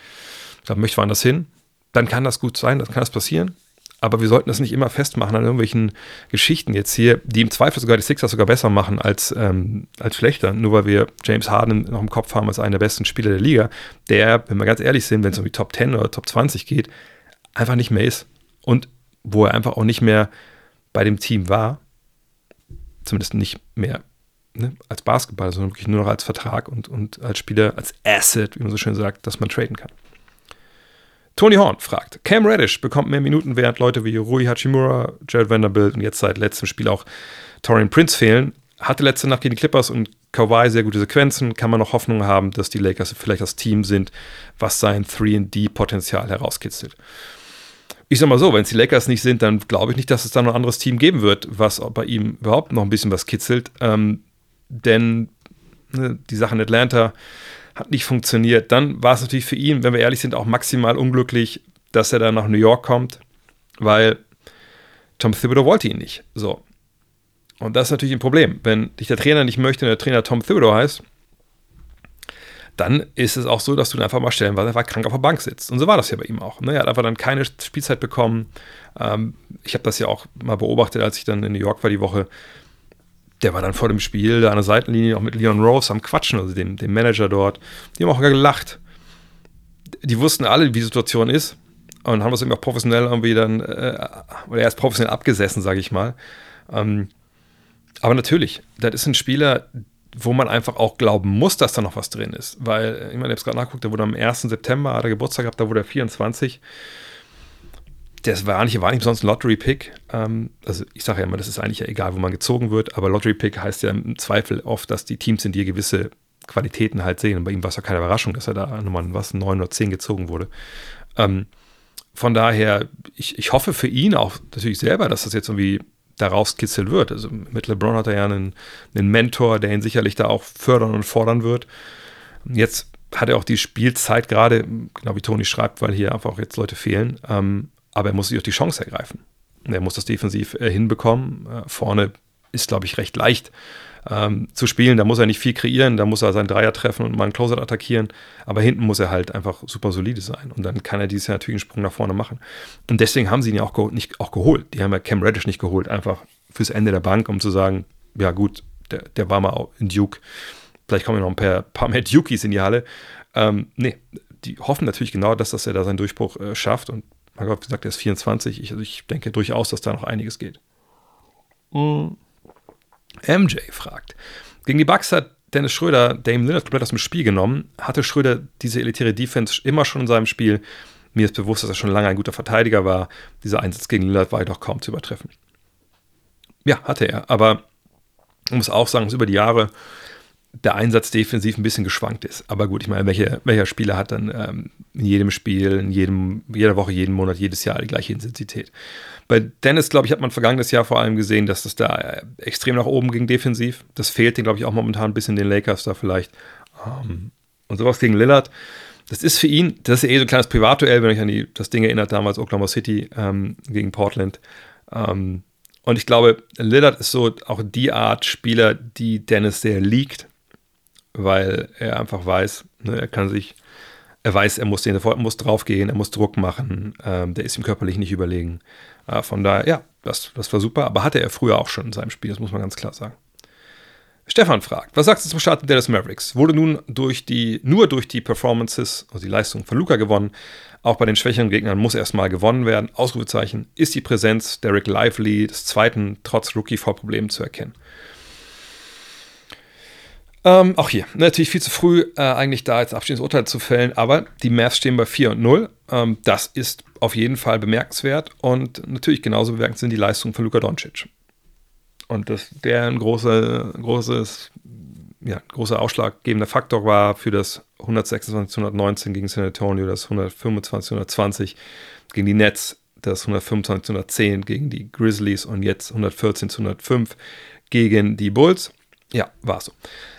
ich glaube, möchte woanders hin, dann kann das gut sein, dann kann das passieren aber wir sollten das nicht immer festmachen an irgendwelchen Geschichten jetzt hier, die im Zweifel sogar die Sixers sogar besser machen als, ähm, als schlechter, nur weil wir James Harden noch im Kopf haben als einen der besten Spieler der Liga, der, wenn wir ganz ehrlich sind, wenn es um die Top 10 oder Top 20 geht, einfach nicht mehr ist. Und wo er einfach auch nicht mehr bei dem Team war, zumindest nicht mehr ne, als Basketball, sondern wirklich nur noch als Vertrag und, und als Spieler, als Asset, wie man so schön sagt, dass man traden kann. Tony Horn fragt, Cam Reddish bekommt mehr Minuten, während Leute wie Rui Hachimura, Jared Vanderbilt und jetzt seit letztem Spiel auch Torian Prince fehlen. Hatte letzte Nacht gegen die Clippers und Kawhi sehr gute Sequenzen, kann man noch Hoffnung haben, dass die Lakers vielleicht das Team sind, was sein 3D-Potenzial herauskitzelt. Ich sag mal so, wenn es die Lakers nicht sind, dann glaube ich nicht, dass es da noch ein anderes Team geben wird, was bei ihm überhaupt noch ein bisschen was kitzelt. Ähm, denn ne, die Sache in Atlanta hat nicht funktioniert. Dann war es natürlich für ihn, wenn wir ehrlich sind, auch maximal unglücklich, dass er dann nach New York kommt, weil Tom Thibodeau wollte ihn nicht. So. Und das ist natürlich ein Problem. Wenn dich der Trainer nicht möchte und der Trainer Tom Thibodeau heißt, dann ist es auch so, dass du einfach mal stellen, weil er einfach krank auf der Bank sitzt. Und so war das ja bei ihm auch. Ne? Er hat einfach dann keine Spielzeit bekommen. Ähm, ich habe das ja auch mal beobachtet, als ich dann in New York war die Woche. Der war dann vor dem Spiel da an der Seitenlinie auch mit Leon Rose am Quatschen, also dem, dem Manager dort. Die haben auch gelacht. Die wussten alle, wie die Situation ist und haben das irgendwie auch professionell irgendwie dann, äh, oder er ist professionell abgesessen, sage ich mal. Ähm, aber natürlich, das ist ein Spieler, wo man einfach auch glauben muss, dass da noch was drin ist. Weil, ich meine, ich habe es gerade nachgeguckt, der wurde am 1. September, hat er Geburtstag gehabt, da wurde er 24. Das war nicht, war nicht sonst ein Lottery-Pick. Ähm, also ich sage ja immer, das ist eigentlich ja egal, wo man gezogen wird, aber Lottery-Pick heißt ja im Zweifel oft, dass die Teams in dir gewisse Qualitäten halt sehen. Und bei ihm war es ja keine Überraschung, dass er da nochmal was, 9 oder 10 gezogen wurde. Ähm, von daher, ich, ich hoffe für ihn auch natürlich selber, dass das jetzt irgendwie daraus kitzelt wird. Also mit LeBron hat er ja einen, einen Mentor, der ihn sicherlich da auch fördern und fordern wird. Jetzt hat er auch die Spielzeit gerade, genau wie Toni schreibt, weil hier einfach jetzt Leute fehlen. Ähm, aber er muss sich auch die Chance ergreifen. Er muss das defensiv äh, hinbekommen. Äh, vorne ist, glaube ich, recht leicht ähm, zu spielen. Da muss er nicht viel kreieren, da muss er seinen Dreier treffen und mal einen Closer attackieren. Aber hinten muss er halt einfach super solide sein. Und dann kann er dieses Jahr natürlich einen Sprung nach vorne machen. Und deswegen haben sie ihn ja auch, ge nicht, auch geholt. Die haben ja Cam Reddish nicht geholt, einfach fürs Ende der Bank, um zu sagen, ja gut, der, der war mal in Duke. Vielleicht kommen noch ein paar, paar mehr Dukies in die Halle. Ähm, nee, die hoffen natürlich genau, dass, dass er da seinen Durchbruch äh, schafft. Und man hat gesagt, er ist 24. Ich, also ich denke durchaus, dass da noch einiges geht. Mhm. MJ fragt. Gegen die Bucks hat Dennis Schröder Dame Lillard komplett aus dem Spiel genommen. Hatte Schröder diese elitäre Defense immer schon in seinem Spiel? Mir ist bewusst, dass er schon lange ein guter Verteidiger war. Dieser Einsatz gegen Lillard war jedoch kaum zu übertreffen. Ja, hatte er. Aber man muss auch sagen, dass über die Jahre der Einsatz defensiv ein bisschen geschwankt ist. Aber gut, ich meine, welche, welcher Spieler hat dann ähm, in jedem Spiel, in jedem, jeder Woche, jeden Monat, jedes Jahr die gleiche Intensität? Bei Dennis, glaube ich, hat man vergangenes Jahr vor allem gesehen, dass es da äh, extrem nach oben ging defensiv. Das fehlt den, glaube ich, auch momentan ein bisschen den Lakers da vielleicht. Um, ähm, und sowas gegen Lillard. Das ist für ihn, das ist ja eh so ein kleines Privatduell, wenn euch an die, das Ding erinnert, damals Oklahoma City ähm, gegen Portland. Ähm, und ich glaube, Lillard ist so auch die Art Spieler, die Dennis sehr liegt, weil er einfach weiß, ne, er kann sich, er weiß, er muss, den, er muss draufgehen, er muss Druck machen, ähm, der ist ihm körperlich nicht überlegen. Äh, von daher, ja, das, das war super, aber hatte er früher auch schon in seinem Spiel, das muss man ganz klar sagen. Stefan fragt, was sagst du zum Start der Dallas Mavericks? Wurde nun durch die, nur durch die Performances, also die Leistung von Luca gewonnen. Auch bei den schwächeren Gegnern muss erstmal gewonnen werden. Ausrufezeichen, ist die Präsenz Derek Lively des zweiten trotz Rookie vor Problemen zu erkennen. Ähm, auch hier, natürlich viel zu früh, äh, eigentlich da jetzt abschließendes Urteil zu fällen, aber die Mavs stehen bei 4 und 0. Ähm, das ist auf jeden Fall bemerkenswert und natürlich genauso bemerkenswert sind die Leistungen von Luka Doncic. Und dass der ein großer, großes, ja, großer ausschlaggebender Faktor war für das 126 119 gegen San Antonio, das 125 120 gegen die Nets, das 125 110 gegen die Grizzlies und jetzt 114 105 gegen die Bulls. Ja, war so.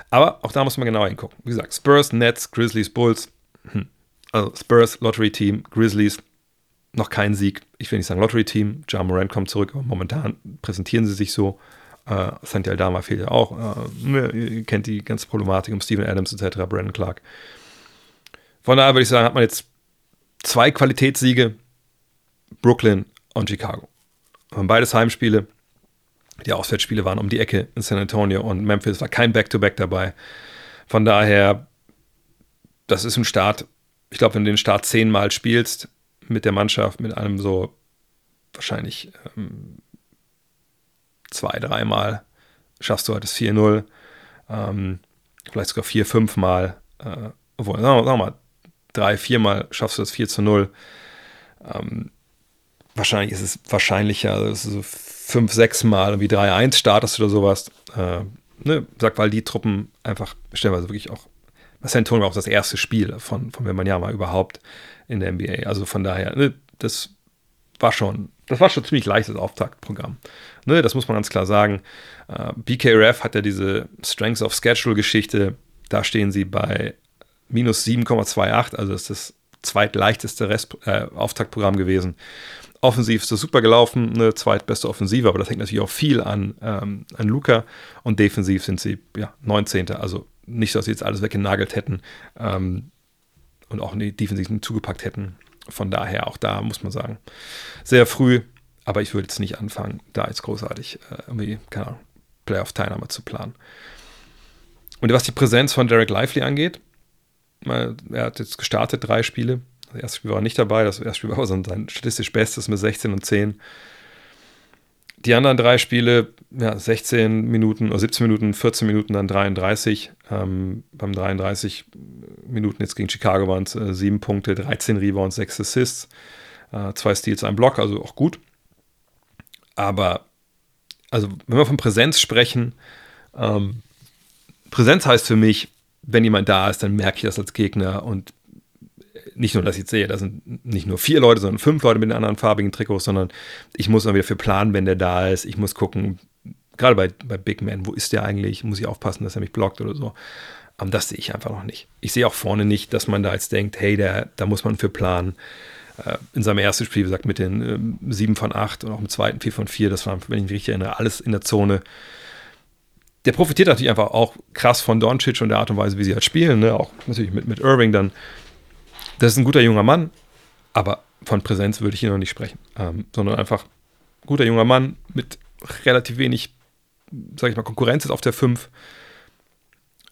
Aber auch da muss man genauer hingucken. Wie gesagt, Spurs, Nets, Grizzlies, Bulls. Hm. Also Spurs, Lottery-Team, Grizzlies, noch kein Sieg. Ich will nicht sagen Lottery-Team. Ja Moran kommt zurück, aber momentan präsentieren sie sich so. Äh, Santi Aldama fehlt ja auch. Äh, ne, ihr kennt die ganze Problematik um Steven Adams etc., Brandon Clark. Von daher würde ich sagen, hat man jetzt zwei Qualitätssiege, Brooklyn und Chicago. Und beides Heimspiele. Die Auswärtsspiele waren um die Ecke in San Antonio und Memphis war kein Back-to-Back -Back dabei. Von daher, das ist ein Start. Ich glaube, wenn du den Start zehnmal spielst mit der Mannschaft, mit einem so wahrscheinlich ähm, zwei, dreimal schaffst du halt das 4-0. Ähm, vielleicht sogar vier, fünf Mal. Äh, obwohl, sagen wir, mal, drei, viermal schaffst du das 4 zu 0. Ähm, wahrscheinlich ist es wahrscheinlicher, also so fünf, sechs Mal wie 3-1 startest oder sowas. Äh, ne, sagt, weil die Truppen einfach stellenweise wirklich auch, San Antonio war auch das erste Spiel von, von Wembanyama überhaupt in der NBA. Also von daher, ne, das war schon, das war schon ziemlich leichtes Auftaktprogramm. Ne, das muss man ganz klar sagen. Uh, äh, BKRF hat ja diese Strengths of Schedule Geschichte. Da stehen sie bei minus 7,28, also das ist das zweitleichteste Rest, äh, Auftaktprogramm gewesen. Offensiv ist das super gelaufen, eine zweitbeste Offensive, aber das hängt natürlich auch viel an, ähm, an Luca. Und defensiv sind sie ja 19. Also nicht, dass sie jetzt alles weggenagelt hätten ähm, und auch die Defensiven zugepackt hätten. Von daher auch da muss man sagen, sehr früh, aber ich würde jetzt nicht anfangen, da jetzt großartig äh, irgendwie, keine Ahnung, Playoff-Teilnahme zu planen. Und was die Präsenz von Derek Lively angeht, er hat jetzt gestartet, drei Spiele. Das erste Spiel war nicht dabei, das erste Spiel war aber sein statistisch Bestes mit 16 und 10. Die anderen drei Spiele, ja, 16 Minuten oder 17 Minuten, 14 Minuten, dann 33. Ähm, beim 33 Minuten jetzt gegen Chicago waren es äh, 7 Punkte, 13 Rebounds, 6 Assists, äh, zwei Steals, ein Block, also auch gut. Aber, also, wenn wir von Präsenz sprechen, ähm, Präsenz heißt für mich, wenn jemand da ist, dann merke ich das als Gegner und nicht nur, dass ich sehe, da sind nicht nur vier Leute, sondern fünf Leute mit den anderen farbigen Trikots, sondern ich muss dann wieder für planen, wenn der da ist. Ich muss gucken, gerade bei, bei Big Man, wo ist der eigentlich? Muss ich aufpassen, dass er mich blockt oder so. Aber das sehe ich einfach noch nicht. Ich sehe auch vorne nicht, dass man da jetzt denkt, hey, der, da muss man für planen. Äh, in seinem ersten Spiel, wie gesagt, mit den äh, 7 von 8 und auch im zweiten 4 von 4, das war, wenn ich mich richtig erinnere, alles in der Zone der profitiert natürlich einfach auch krass von Doncic und der Art und Weise, wie sie halt spielen. Ne? Auch natürlich mit, mit Irving dann. Das ist ein guter junger Mann, aber von Präsenz würde ich hier noch nicht sprechen, ähm, sondern einfach guter junger Mann mit relativ wenig, sag ich mal, Konkurrenz ist auf der 5.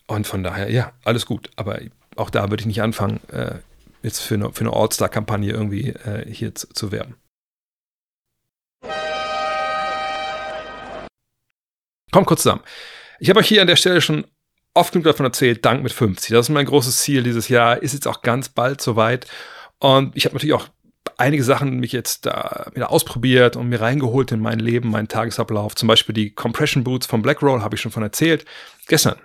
Und von daher, ja, alles gut. Aber auch da würde ich nicht anfangen, äh, jetzt für eine, für eine All-Star-Kampagne irgendwie äh, hier zu, zu werben. Kommt kurz zusammen. Ich habe euch hier an der Stelle schon oft genug davon erzählt, Dank mit 50. Das ist mein großes Ziel dieses Jahr, ist jetzt auch ganz bald soweit. Und ich habe natürlich auch einige Sachen mich jetzt da wieder ausprobiert und mir reingeholt in mein Leben, meinen Tagesablauf. Zum Beispiel die Compression Boots von Blackroll, habe ich schon von erzählt. Gestern,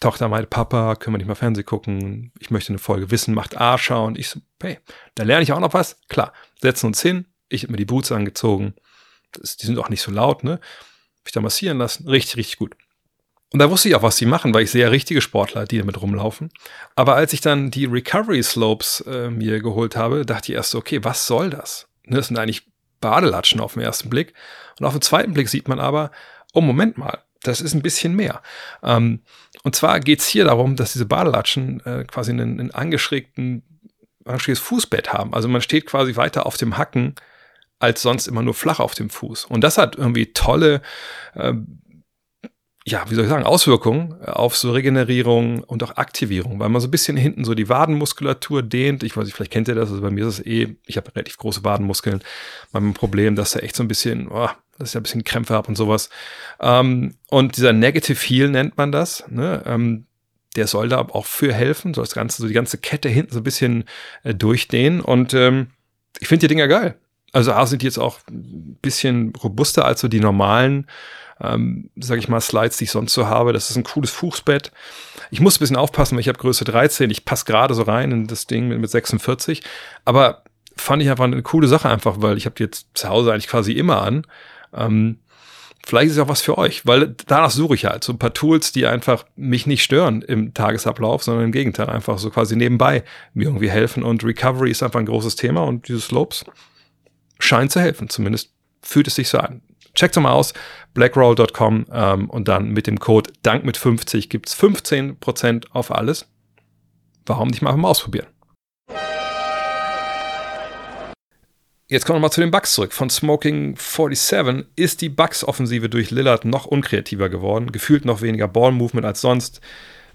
Tochter meinte, Papa, können wir nicht mal Fernsehen gucken? Ich möchte eine Folge Wissen macht A schauen. Ich so, hey, da lerne ich auch noch was. Klar, setzen uns hin. Ich habe mir die Boots angezogen. Das, die sind auch nicht so laut, ne? Habe ich da massieren lassen. Richtig, richtig gut. Und da wusste ich auch, was sie machen, weil ich sehe ja richtige Sportler, die damit rumlaufen. Aber als ich dann die Recovery Slopes äh, mir geholt habe, dachte ich erst so, okay, was soll das? Ne, das sind eigentlich Badelatschen auf den ersten Blick. Und auf den zweiten Blick sieht man aber, oh, Moment mal, das ist ein bisschen mehr. Ähm, und zwar geht es hier darum, dass diese Badelatschen äh, quasi einen, einen angeschrägten, angeschrägtes Fußbett haben. Also man steht quasi weiter auf dem Hacken als sonst immer nur flach auf dem Fuß. Und das hat irgendwie tolle äh, ja, wie soll ich sagen, Auswirkungen auf so Regenerierung und auch Aktivierung, weil man so ein bisschen hinten so die Wadenmuskulatur dehnt. Ich weiß nicht, vielleicht kennt ihr das, also bei mir ist es eh, ich habe relativ große Wadenmuskeln. Mein Problem, dass da echt so ein bisschen, oh, dass ich ein bisschen Krämpfe habe und sowas. Ähm, und dieser Negative Heel nennt man das. Ne? Ähm, der soll da auch für helfen, soll das Ganze, so die ganze Kette hinten so ein bisschen äh, durchdehnen. Und ähm, ich finde die Dinger geil. Also A sind die jetzt auch ein bisschen robuster als so die normalen ähm, sage ich mal, Slides, die ich sonst so habe. Das ist ein cooles Fußbett. Ich muss ein bisschen aufpassen, weil ich habe Größe 13. Ich passe gerade so rein in das Ding mit, mit 46. Aber fand ich einfach eine coole Sache einfach, weil ich habe die jetzt zu Hause eigentlich quasi immer an. Ähm, vielleicht ist es auch was für euch, weil danach suche ich halt so ein paar Tools, die einfach mich nicht stören im Tagesablauf, sondern im Gegenteil einfach so quasi nebenbei mir irgendwie helfen. Und Recovery ist einfach ein großes Thema und diese Slopes scheint zu helfen. Zumindest fühlt es sich so an. Checkt doch mal aus, blackroll.com ähm, und dann mit dem Code DANK mit 50 gibt es 15% auf alles. Warum nicht mal einfach mal ausprobieren? Jetzt kommen wir mal zu den Bugs zurück. Von Smoking 47 ist die Bugs-Offensive durch Lillard noch unkreativer geworden. Gefühlt noch weniger Ball-Movement als sonst.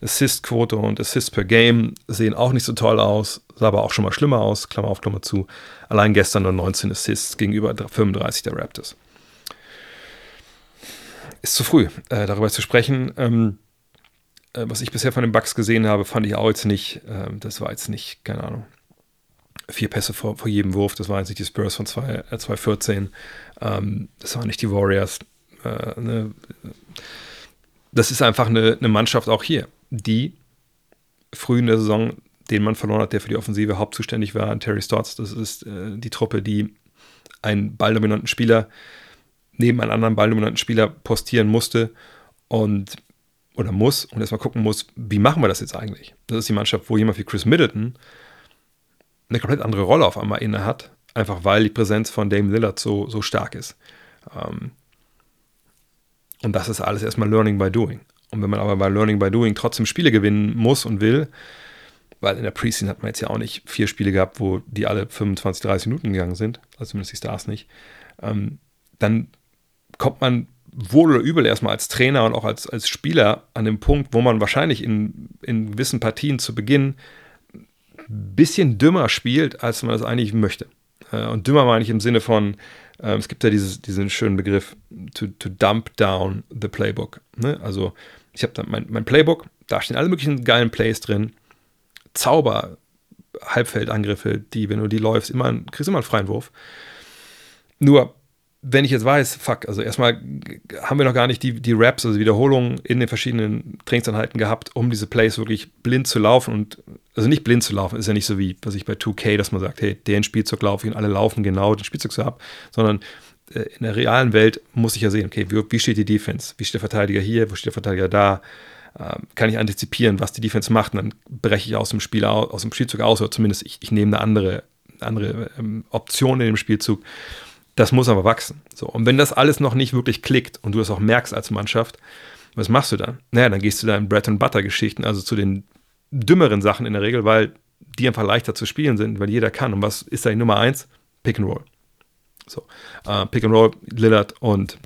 Assist-Quote und Assist per Game sehen auch nicht so toll aus, sah aber auch schon mal schlimmer aus, Klammer auf, Klammer zu. Allein gestern nur 19 Assists gegenüber 35 der Raptors ist zu früh, äh, darüber zu sprechen. Ähm, äh, was ich bisher von den Bugs gesehen habe, fand ich auch jetzt nicht, äh, das war jetzt nicht, keine Ahnung, vier Pässe vor, vor jedem Wurf, das waren jetzt nicht die Spurs von 2014, ähm, das waren nicht die Warriors. Äh, ne? das ist einfach eine, eine Mannschaft auch hier, die früh in der Saison den man verloren hat, der für die Offensive hauptzuständig war, Terry Stotts. Das ist äh, die Truppe, die einen balldominanten Spieler neben einen anderen balldominanten Spieler postieren musste und oder muss und erstmal gucken muss, wie machen wir das jetzt eigentlich? Das ist die Mannschaft, wo jemand wie Chris Middleton eine komplett andere Rolle auf einmal inne hat, einfach weil die Präsenz von Dame Lillard so, so stark ist. Ähm, und das ist alles erstmal Learning by Doing. Und wenn man aber bei Learning by Doing trotzdem Spiele gewinnen muss und will, weil in der Preseason hat man jetzt ja auch nicht vier Spiele gehabt, wo die alle 25, 30 Minuten gegangen sind, also zumindest die Stars nicht, ähm, dann kommt man wohl oder übel erstmal als Trainer und auch als, als Spieler an den Punkt, wo man wahrscheinlich in, in gewissen Partien zu Beginn ein bisschen dümmer spielt, als man das eigentlich möchte. Äh, und dümmer meine ich im Sinne von, äh, es gibt ja dieses, diesen schönen Begriff, to, to dump down the playbook. Ne? Also ich habe mein, mein Playbook, da stehen alle möglichen geilen Plays drin. Zauber, Halbfeldangriffe, die, wenn du die läufst, immer, kriegst immer einen freien Wurf. Nur, wenn ich jetzt weiß, fuck, also erstmal haben wir noch gar nicht die, die Raps, also Wiederholungen in den verschiedenen Trainingsanhalten gehabt, um diese Plays wirklich blind zu laufen und, also nicht blind zu laufen, ist ja nicht so wie, was ich bei 2K, dass man sagt, hey, den Spielzug laufe ich und alle laufen genau den Spielzug so ab, sondern äh, in der realen Welt muss ich ja sehen, okay, wie, wie steht die Defense? Wie steht der Verteidiger hier? Wo steht der Verteidiger da? Ähm, kann ich antizipieren, was die Defense macht, und dann breche ich aus dem Spiel aus dem Spielzug aus oder zumindest ich, ich nehme eine andere, andere ähm, Option in dem Spielzug. Das muss aber wachsen. So, und wenn das alles noch nicht wirklich klickt und du das auch merkst als Mannschaft, was machst du dann? Naja, dann gehst du da in Bread and Butter Geschichten, also zu den dümmeren Sachen in der Regel, weil die einfach leichter zu spielen sind, weil jeder kann. Und was ist da die Nummer eins? Pick and Roll. So, äh, Pick and Roll, Lillard und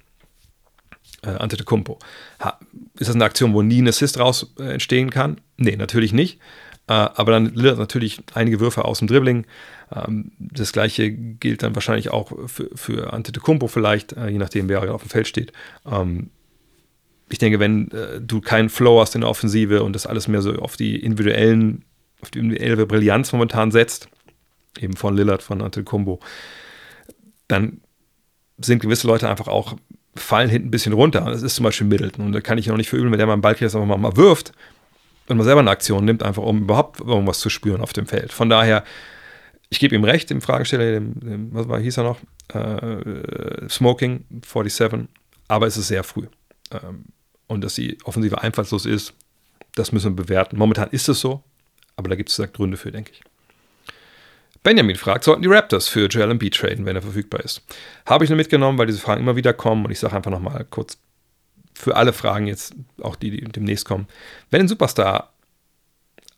äh, Antetokounmpo. Ha, ist das eine Aktion, wo nie ein Assist raus äh, entstehen kann? Nee, natürlich nicht. Äh, aber dann Lillard natürlich einige Würfe aus dem Dribbling. Ähm, das gleiche gilt dann wahrscheinlich auch für, für Antetokounmpo vielleicht, äh, je nachdem, wer auf dem Feld steht. Ähm, ich denke, wenn äh, du keinen Flow hast in der Offensive und das alles mehr so auf die individuellen, auf die individuelle Brillanz momentan setzt, eben von Lillard, von Antetokounmpo, dann sind gewisse Leute einfach auch fallen hinten ein bisschen runter. Das ist zum Beispiel Middleton. Und da kann ich noch nicht verübeln, wenn der mal einen Ball kriegt, einfach mal wirft und man selber eine Aktion nimmt, einfach um überhaupt irgendwas zu spüren auf dem Feld. Von daher, ich gebe ihm recht, dem Fragesteller, dem, dem, was war, hieß er noch? Äh, Smoking 47, aber es ist sehr früh. Ähm, und dass die Offensive einfallslos ist, das müssen wir bewerten. Momentan ist es so, aber da gibt es Gründe für, denke ich. Benjamin fragt, sollten die Raptors für Joel Embiid traden, wenn er verfügbar ist? Habe ich nur mitgenommen, weil diese Fragen immer wieder kommen und ich sage einfach nochmal kurz für alle Fragen jetzt, auch die, die demnächst kommen. Wenn ein Superstar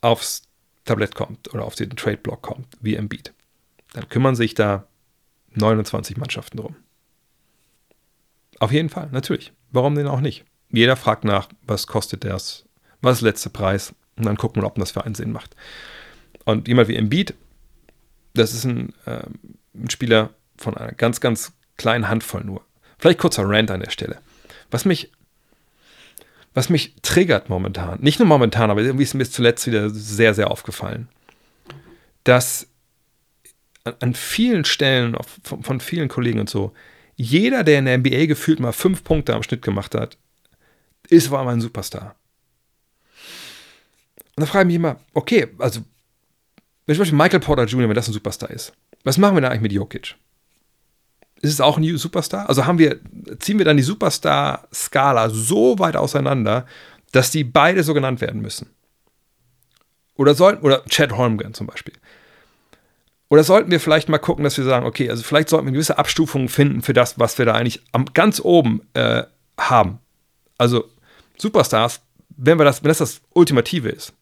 aufs Tablett kommt oder auf den Trade-Block kommt, wie Embiid, dann kümmern sich da 29 Mannschaften drum. Auf jeden Fall, natürlich. Warum denn auch nicht? Jeder fragt nach, was kostet das, was ist der letzte Preis und dann gucken wir, ob das für einen Sinn macht. Und jemand wie Embiid das ist ein, äh, ein Spieler von einer ganz, ganz kleinen Handvoll nur. Vielleicht kurzer Rant an der Stelle. Was mich, was mich triggert momentan, nicht nur momentan, aber irgendwie ist mir zuletzt wieder sehr, sehr aufgefallen, dass an vielen Stellen von, vielen Kollegen und so, jeder, der in der NBA gefühlt mal fünf Punkte am Schnitt gemacht hat, ist war mal ein Superstar. Und da frage ich mich immer, okay, also wenn zum Beispiel Michael Porter Jr., wenn das ein Superstar ist, was machen wir da eigentlich mit Jokic? Ist es auch ein Superstar? Also haben wir, ziehen wir dann die Superstar-Skala so weit auseinander, dass die beide so genannt werden müssen? Oder sollten, oder Chad Holmgren zum Beispiel. Oder sollten wir vielleicht mal gucken, dass wir sagen, okay, also vielleicht sollten wir gewisse Abstufungen finden für das, was wir da eigentlich am, ganz oben äh, haben. Also Superstars, wenn wir das, wenn das das Ultimative ist,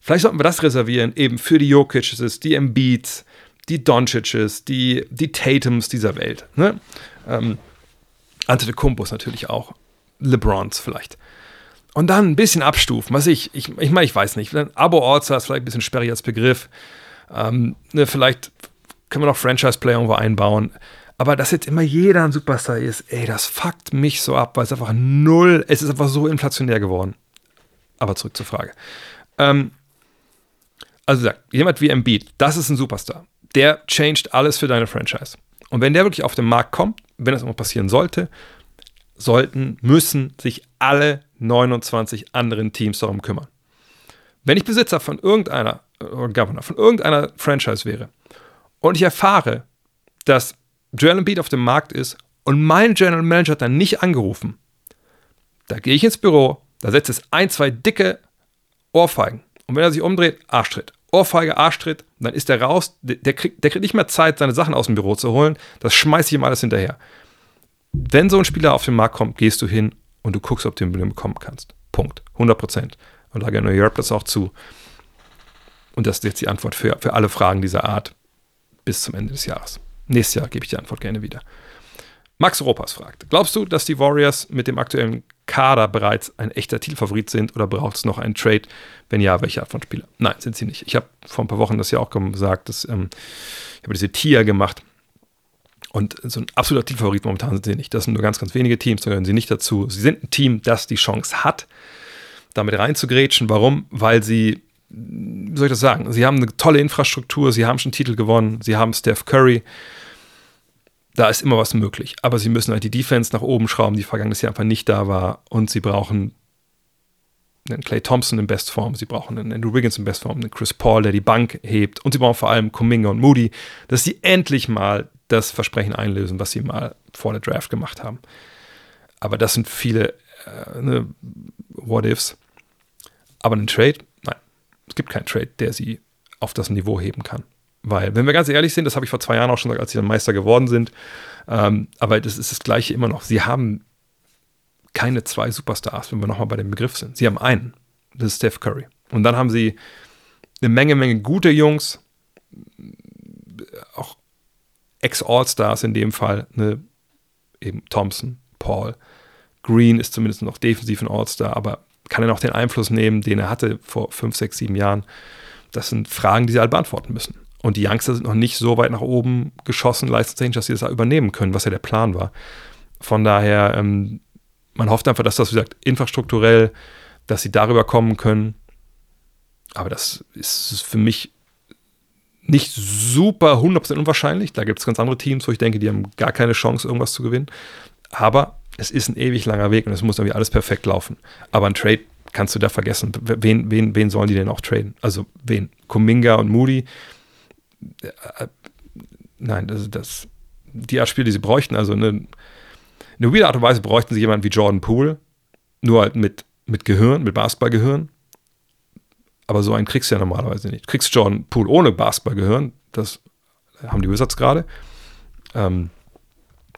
Vielleicht sollten wir das reservieren, eben für die Jokic's, die Embiids, die Doncic's, die, die Tatums dieser Welt. Ne? Ähm, Antetokounmpos natürlich auch. LeBrons vielleicht. Und dann ein bisschen abstufen, was ich, ich, ich meine, ich weiß nicht. Abo-Orts ist vielleicht ein bisschen sperrig als Begriff. Ähm, ne, vielleicht können wir noch Franchise-Player irgendwo einbauen. Aber dass jetzt immer jeder ein Superstar ist, ey, das fuckt mich so ab, weil es einfach null, es ist einfach so inflationär geworden. Aber zurück zur Frage. Ähm, also jemand wie Embiid, das ist ein Superstar. Der changed alles für deine Franchise. Und wenn der wirklich auf den Markt kommt, wenn das immer passieren sollte, sollten, müssen sich alle 29 anderen Teams darum kümmern. Wenn ich Besitzer von irgendeiner oder Governor von irgendeiner Franchise wäre und ich erfahre, dass Joel Embiid auf dem Markt ist und mein General Manager hat dann nicht angerufen, da gehe ich ins Büro, da setzt es ein, zwei dicke Ohrfeigen und wenn er sich umdreht, Arschtritt. Ohrfeige, Arschtritt, dann ist der raus, der, kriegt, der kriegt nicht mehr Zeit, seine Sachen aus dem Büro zu holen, das schmeiße ich ihm alles hinterher. Wenn so ein Spieler auf den Markt kommt, gehst du hin und du guckst, ob du ihn bekommen kannst. Punkt. 100 Prozent. Und da gerne Europe das auch zu. Und das ist jetzt die Antwort für, für alle Fragen dieser Art bis zum Ende des Jahres. Nächstes Jahr gebe ich die Antwort gerne wieder. Max Ropas fragt: Glaubst du, dass die Warriors mit dem aktuellen Kader bereits ein echter Titelfavorit sind oder braucht es noch einen Trade? Wenn ja, welche Art von Spieler? Nein, sind sie nicht. Ich habe vor ein paar Wochen das ja auch gesagt, dass ähm, ich habe diese Tier gemacht und so ein absoluter Titelfavorit momentan sind sie nicht. Das sind nur ganz, ganz wenige Teams, da gehören sie nicht dazu. Sie sind ein Team, das die Chance hat, damit reinzugrätschen. Warum? Weil sie, wie soll ich das sagen, sie haben eine tolle Infrastruktur, sie haben schon Titel gewonnen, sie haben Steph Curry. Da ist immer was möglich. Aber sie müssen halt die Defense nach oben schrauben, die vergangenes Jahr einfach nicht da war. Und sie brauchen einen Clay Thompson in Bestform, sie brauchen einen Andrew Wiggins in Bestform, einen Chris Paul, der die Bank hebt. Und sie brauchen vor allem Kuminga und Moody, dass sie endlich mal das Versprechen einlösen, was sie mal vor der Draft gemacht haben. Aber das sind viele äh, ne, What-Ifs. Aber ein Trade, nein, es gibt keinen Trade, der sie auf das Niveau heben kann. Weil, wenn wir ganz ehrlich sind, das habe ich vor zwei Jahren auch schon gesagt, als sie dann Meister geworden sind, ähm, aber das ist das Gleiche immer noch. Sie haben keine zwei Superstars, wenn wir nochmal bei dem Begriff sind. Sie haben einen, das ist Steph Curry. Und dann haben sie eine Menge, Menge gute Jungs, auch Ex-All-Stars in dem Fall, ne, eben Thompson, Paul. Green ist zumindest noch defensiv ein All-Star, aber kann er noch den Einfluss nehmen, den er hatte vor fünf, sechs, sieben Jahren? Das sind Fragen, die sie halt beantworten müssen. Und die Youngster sind noch nicht so weit nach oben geschossen, leistungstechnisch, dass sie das übernehmen können, was ja der Plan war. Von daher, ähm, man hofft einfach, dass das, wie gesagt, infrastrukturell, dass sie darüber kommen können. Aber das ist für mich nicht super 100% unwahrscheinlich. Da gibt es ganz andere Teams, wo ich denke, die haben gar keine Chance, irgendwas zu gewinnen. Aber es ist ein ewig langer Weg und es muss irgendwie alles perfekt laufen. Aber ein Trade kannst du da vergessen. Wen, wen, wen sollen die denn auch traden? Also wen? Kuminga und Moody? Äh, nein, das das. Die Art Spiel, die sie bräuchten, also eine, eine weirde Art und Weise bräuchten sie jemanden wie Jordan Poole, nur halt mit, mit Gehirn, mit Basketballgehirn aber so einen kriegst du ja normalerweise nicht. Du kriegst Jordan Poole ohne Basketballgehirn, das haben die Wizards gerade. Ähm,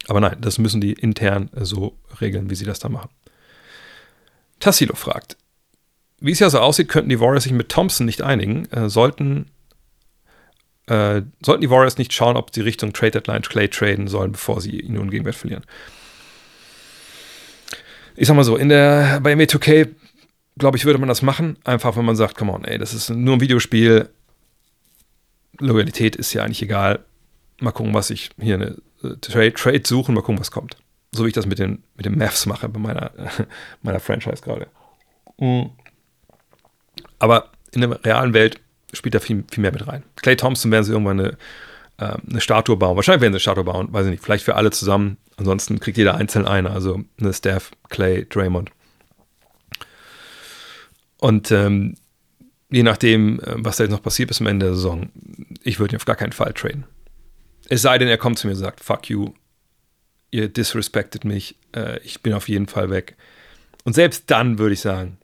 aber nein, das müssen die intern so regeln, wie sie das da machen. Tassilo fragt, wie es ja so aussieht, könnten die Warriors sich mit Thompson nicht einigen. Äh, sollten, äh, sollten die Warriors nicht schauen, ob sie Richtung Trade Deadline Clay traden sollen, bevor sie ihn nun Gegenwert verlieren. Ich sag mal so, in der, bei ME2K glaube ich, würde man das machen, einfach wenn man sagt, come on, ey, das ist nur ein Videospiel. Loyalität ist ja eigentlich egal. Mal gucken, was ich hier eine äh, Trade, Trade suchen, mal gucken, was kommt. So wie ich das mit den, mit den Mavs mache bei meiner, (laughs) meiner Franchise gerade. Mhm. Aber in der realen Welt spielt da viel, viel mehr mit rein. Clay Thompson werden sie irgendwann eine, äh, eine Statue bauen. Wahrscheinlich werden sie eine Statue bauen, weiß ich nicht. Vielleicht für alle zusammen. Ansonsten kriegt jeder einzeln eine. Also eine Steph, Clay, Draymond. Und ähm, je nachdem, äh, was da jetzt noch passiert bis zum Ende der Saison, ich würde ihn auf gar keinen Fall traden. Es sei denn, er kommt zu mir und sagt, fuck you, ihr disrespected mich, äh, ich bin auf jeden Fall weg. Und selbst dann würde ich sagen,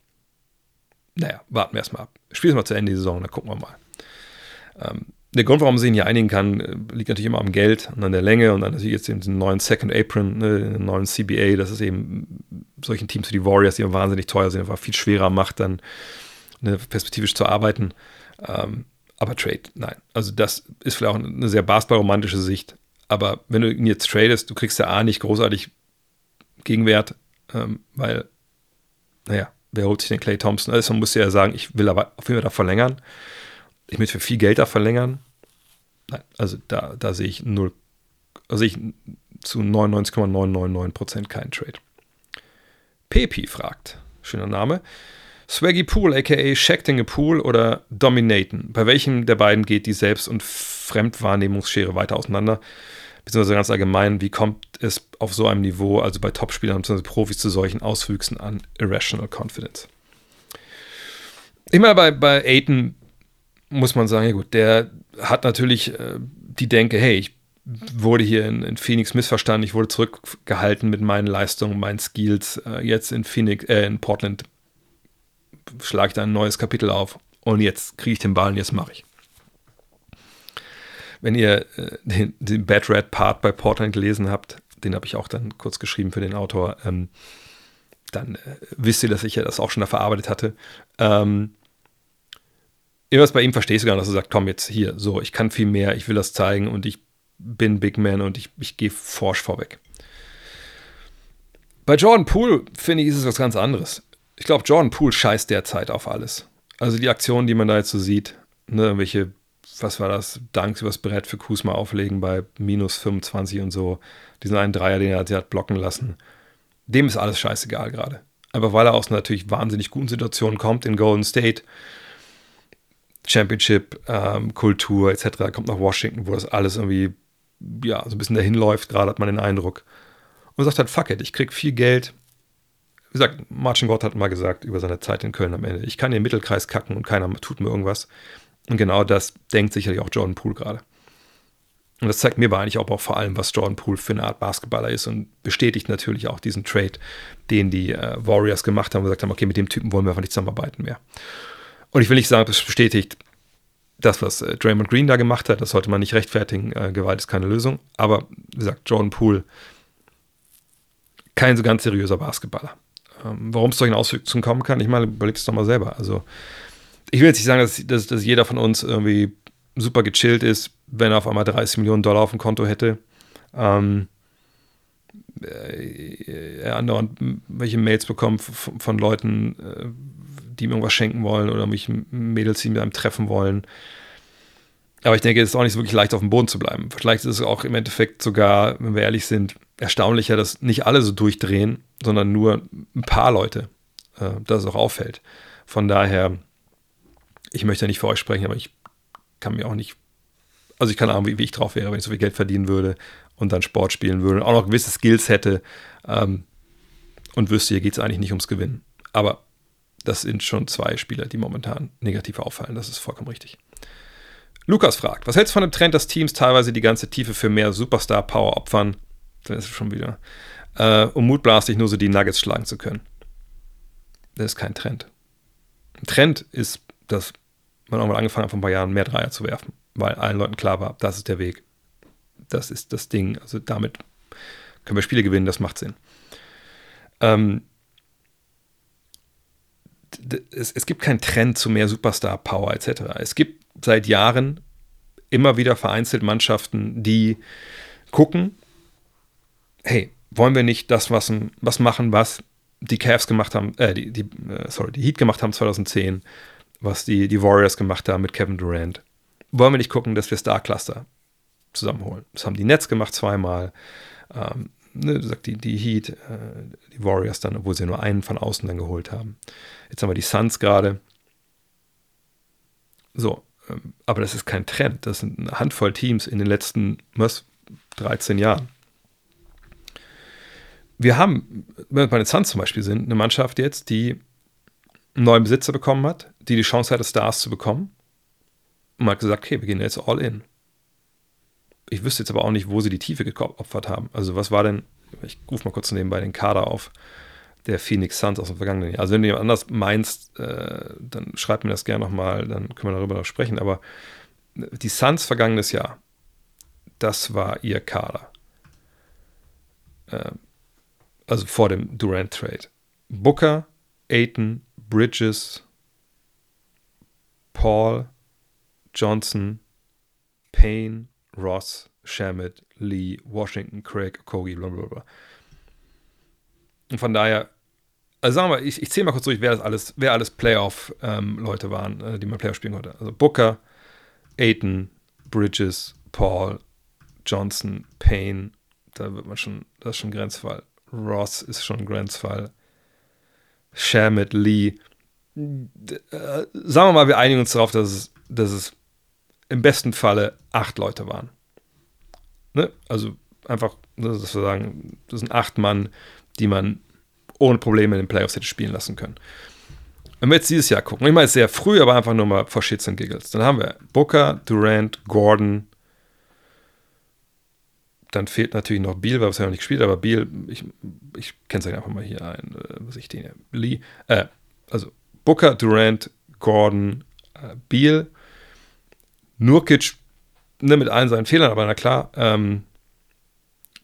naja, warten wir erstmal ab. Spielen wir mal zu Ende der Saison, dann gucken wir mal. Ähm, der Grund, warum man sich hier einigen kann, äh, liegt natürlich immer am Geld und an der Länge und dann natürlich jetzt den neuen Second Apron, ne, den neuen CBA, das ist eben solchen Teams wie die Warriors, die wahnsinnig teuer sind, einfach viel schwerer macht, dann ne, perspektivisch zu arbeiten. Ähm, aber Trade, nein. Also das ist vielleicht auch eine sehr basketballromantische Sicht. Aber wenn du ihn jetzt tradest, du kriegst ja A nicht großartig Gegenwert, ähm, weil, naja, wer holt sich den Clay Thompson? Also man muss ja sagen, ich will aber auf jeden Fall da verlängern ich möchte für viel Geld da verlängern. Nein, also da, da sehe ich null, also ich zu 99,999% keinen Trade. Pepi fragt, schöner Name, Swaggy Pool, aka Shacking a Pool oder Dominaten? Bei welchem der beiden geht die Selbst- und Fremdwahrnehmungsschere weiter auseinander? Beziehungsweise ganz allgemein, wie kommt es auf so einem Niveau, also bei Topspielern bzw. Profis, zu solchen Auswüchsen an Irrational Confidence? Ich meine, bei, bei Aiton muss man sagen, ja gut, der hat natürlich äh, die Denke, hey, ich wurde hier in, in, Phoenix missverstanden, ich wurde zurückgehalten mit meinen Leistungen, meinen Skills. Äh, jetzt in Phoenix, äh, in Portland schlage ich da ein neues Kapitel auf und jetzt kriege ich den Ball und jetzt mache ich. Wenn ihr äh, den, den, Bad Red Part bei Portland gelesen habt, den habe ich auch dann kurz geschrieben für den Autor, ähm, dann äh, wisst ihr, dass ich ja das auch schon da verarbeitet hatte. Ähm, irgendwas bei ihm verstehst du gar nicht, dass er sagt, komm jetzt hier, so, ich kann viel mehr, ich will das zeigen und ich bin Big Man und ich, ich gehe forsch vorweg. Bei Jordan Poole, finde ich, ist es was ganz anderes. Ich glaube, Jordan Poole scheißt derzeit auf alles. Also die Aktionen, die man da jetzt so sieht, ne, irgendwelche, was war das, Danks übers Brett für Kusma auflegen bei minus 25 und so, diesen einen Dreier, den er hat blocken lassen, dem ist alles scheißegal gerade. Aber weil er aus natürlich wahnsinnig guten Situation kommt in Golden State, Championship-Kultur ähm, etc., kommt nach Washington, wo das alles irgendwie ja, so ein bisschen dahin läuft, gerade hat man den Eindruck. Und sagt halt, fuck it, ich krieg viel Geld. Wie gesagt, Martin Gott hat mal gesagt über seine Zeit in Köln am Ende, ich kann den Mittelkreis kacken und keiner tut mir irgendwas. Und genau das denkt sicherlich auch Jordan Poole gerade. Und das zeigt mir aber eigentlich auch, auch vor allem, was Jordan Poole für eine Art Basketballer ist und bestätigt natürlich auch diesen Trade, den die äh, Warriors gemacht haben und gesagt haben, okay, mit dem Typen wollen wir einfach nicht zusammenarbeiten mehr. Und ich will nicht sagen, das bestätigt das, was äh, Draymond Green da gemacht hat, das sollte man nicht rechtfertigen. Äh, Gewalt ist keine Lösung. Aber wie gesagt, Jordan Poole, kein so ganz seriöser Basketballer. Ähm, warum es solchen Auswirkungen kommen kann, ich meine, überleg es doch mal selber. Also, ich will jetzt nicht sagen, dass, dass, dass jeder von uns irgendwie super gechillt ist, wenn er auf einmal 30 Millionen Dollar auf dem Konto hätte. Ähm, äh, er andauernd welche Mails bekommt von, Leuten, äh, die ihm irgendwas schenken wollen oder mich Mädels, die mit einem treffen wollen. Aber ich denke, es ist auch nicht so wirklich leicht, auf dem Boden zu bleiben. Vielleicht ist es auch im Endeffekt sogar, wenn wir ehrlich sind, erstaunlicher, dass nicht alle so durchdrehen, sondern nur ein paar Leute, äh, dass es auch auffällt. Von daher, ich möchte ja nicht für euch sprechen, aber ich kann mir auch nicht, also ich kann auch, wie, wie ich drauf wäre, wenn ich so viel Geld verdienen würde und dann Sport spielen würde und auch noch gewisse Skills hätte ähm, und wüsste, hier geht es eigentlich nicht ums Gewinnen. Aber das sind schon zwei Spieler, die momentan negativ auffallen. Das ist vollkommen richtig. Lukas fragt, was hältst du von dem Trend, dass Teams teilweise die ganze Tiefe für mehr Superstar-Power opfern? Das ist schon wieder. Äh, um mutblastig nur so die Nuggets schlagen zu können. Das ist kein Trend. Ein Trend ist, dass man mal angefangen hat, vor ein paar Jahren mehr Dreier zu werfen, weil allen Leuten klar war, das ist der Weg. Das ist das Ding. Also damit können wir Spiele gewinnen, das macht Sinn. Ähm, es, es gibt keinen Trend zu mehr Superstar-Power etc. Es gibt seit Jahren immer wieder vereinzelt Mannschaften, die gucken, hey, wollen wir nicht das, was, was machen, was die Cavs gemacht haben, äh, die, die, äh, sorry, die Heat gemacht haben 2010, was die, die Warriors gemacht haben mit Kevin Durant. Wollen wir nicht gucken, dass wir Star Cluster zusammenholen? Das haben die Nets gemacht zweimal. Ähm, ne, sagt die, die Heat, äh, die Warriors dann, obwohl sie nur einen von außen dann geholt haben. Jetzt haben wir die Suns gerade. So, ähm, aber das ist kein Trend. Das sind eine Handvoll Teams in den letzten was, 13 Jahren. Wir haben, wenn wir bei den Suns zum Beispiel sind, eine Mannschaft jetzt, die einen neuen Besitzer bekommen hat, die die Chance hatte, Stars zu bekommen. Und man hat gesagt, okay, wir gehen jetzt all in ich wüsste jetzt aber auch nicht, wo sie die Tiefe geopfert haben. Also was war denn, ich rufe mal kurz nebenbei den Kader auf, der Phoenix Suns aus dem vergangenen Jahr. Also wenn du jemand anders meinst, äh, dann schreib mir das gerne nochmal, dann können wir darüber noch sprechen. Aber die Suns vergangenes Jahr, das war ihr Kader. Äh, also vor dem Durant-Trade. Booker, Aiton, Bridges, Paul, Johnson, Payne, Ross, Shamit, Lee, Washington, Craig, Kogi, blablabla. Und von daher, also sagen wir, ich, ich zähle mal kurz durch, wer das alles, wer alles Playoff-Leute ähm, waren, äh, die man Playoff spielen konnte. Also Booker, Aiton, Bridges, Paul, Johnson, Payne, da wird man schon, das ist schon Grenzfall. Ross ist schon Grenzfall. Shamit, Lee. Äh, sagen wir mal, wir einigen uns darauf, dass es, dass es im besten Falle acht Leute waren. Ne? Also einfach, dass wir sagen, das sind acht Mann, die man ohne Probleme in den Playoffs hätte spielen lassen können. Wenn wir jetzt dieses Jahr gucken, ich meine, es ist sehr früh, aber einfach nur mal vor Shits und Giggles. Dann haben wir Booker, Durant, Gordon. Dann fehlt natürlich noch Beal, weil wir es ja noch nicht gespielt aber Beal, ich, ich kenne es einfach mal hier ein, äh, was ich den, Lee, äh, also Booker, Durant, Gordon, äh, Beal, Nurkic, ne, mit allen seinen Fehlern, aber na klar, ähm,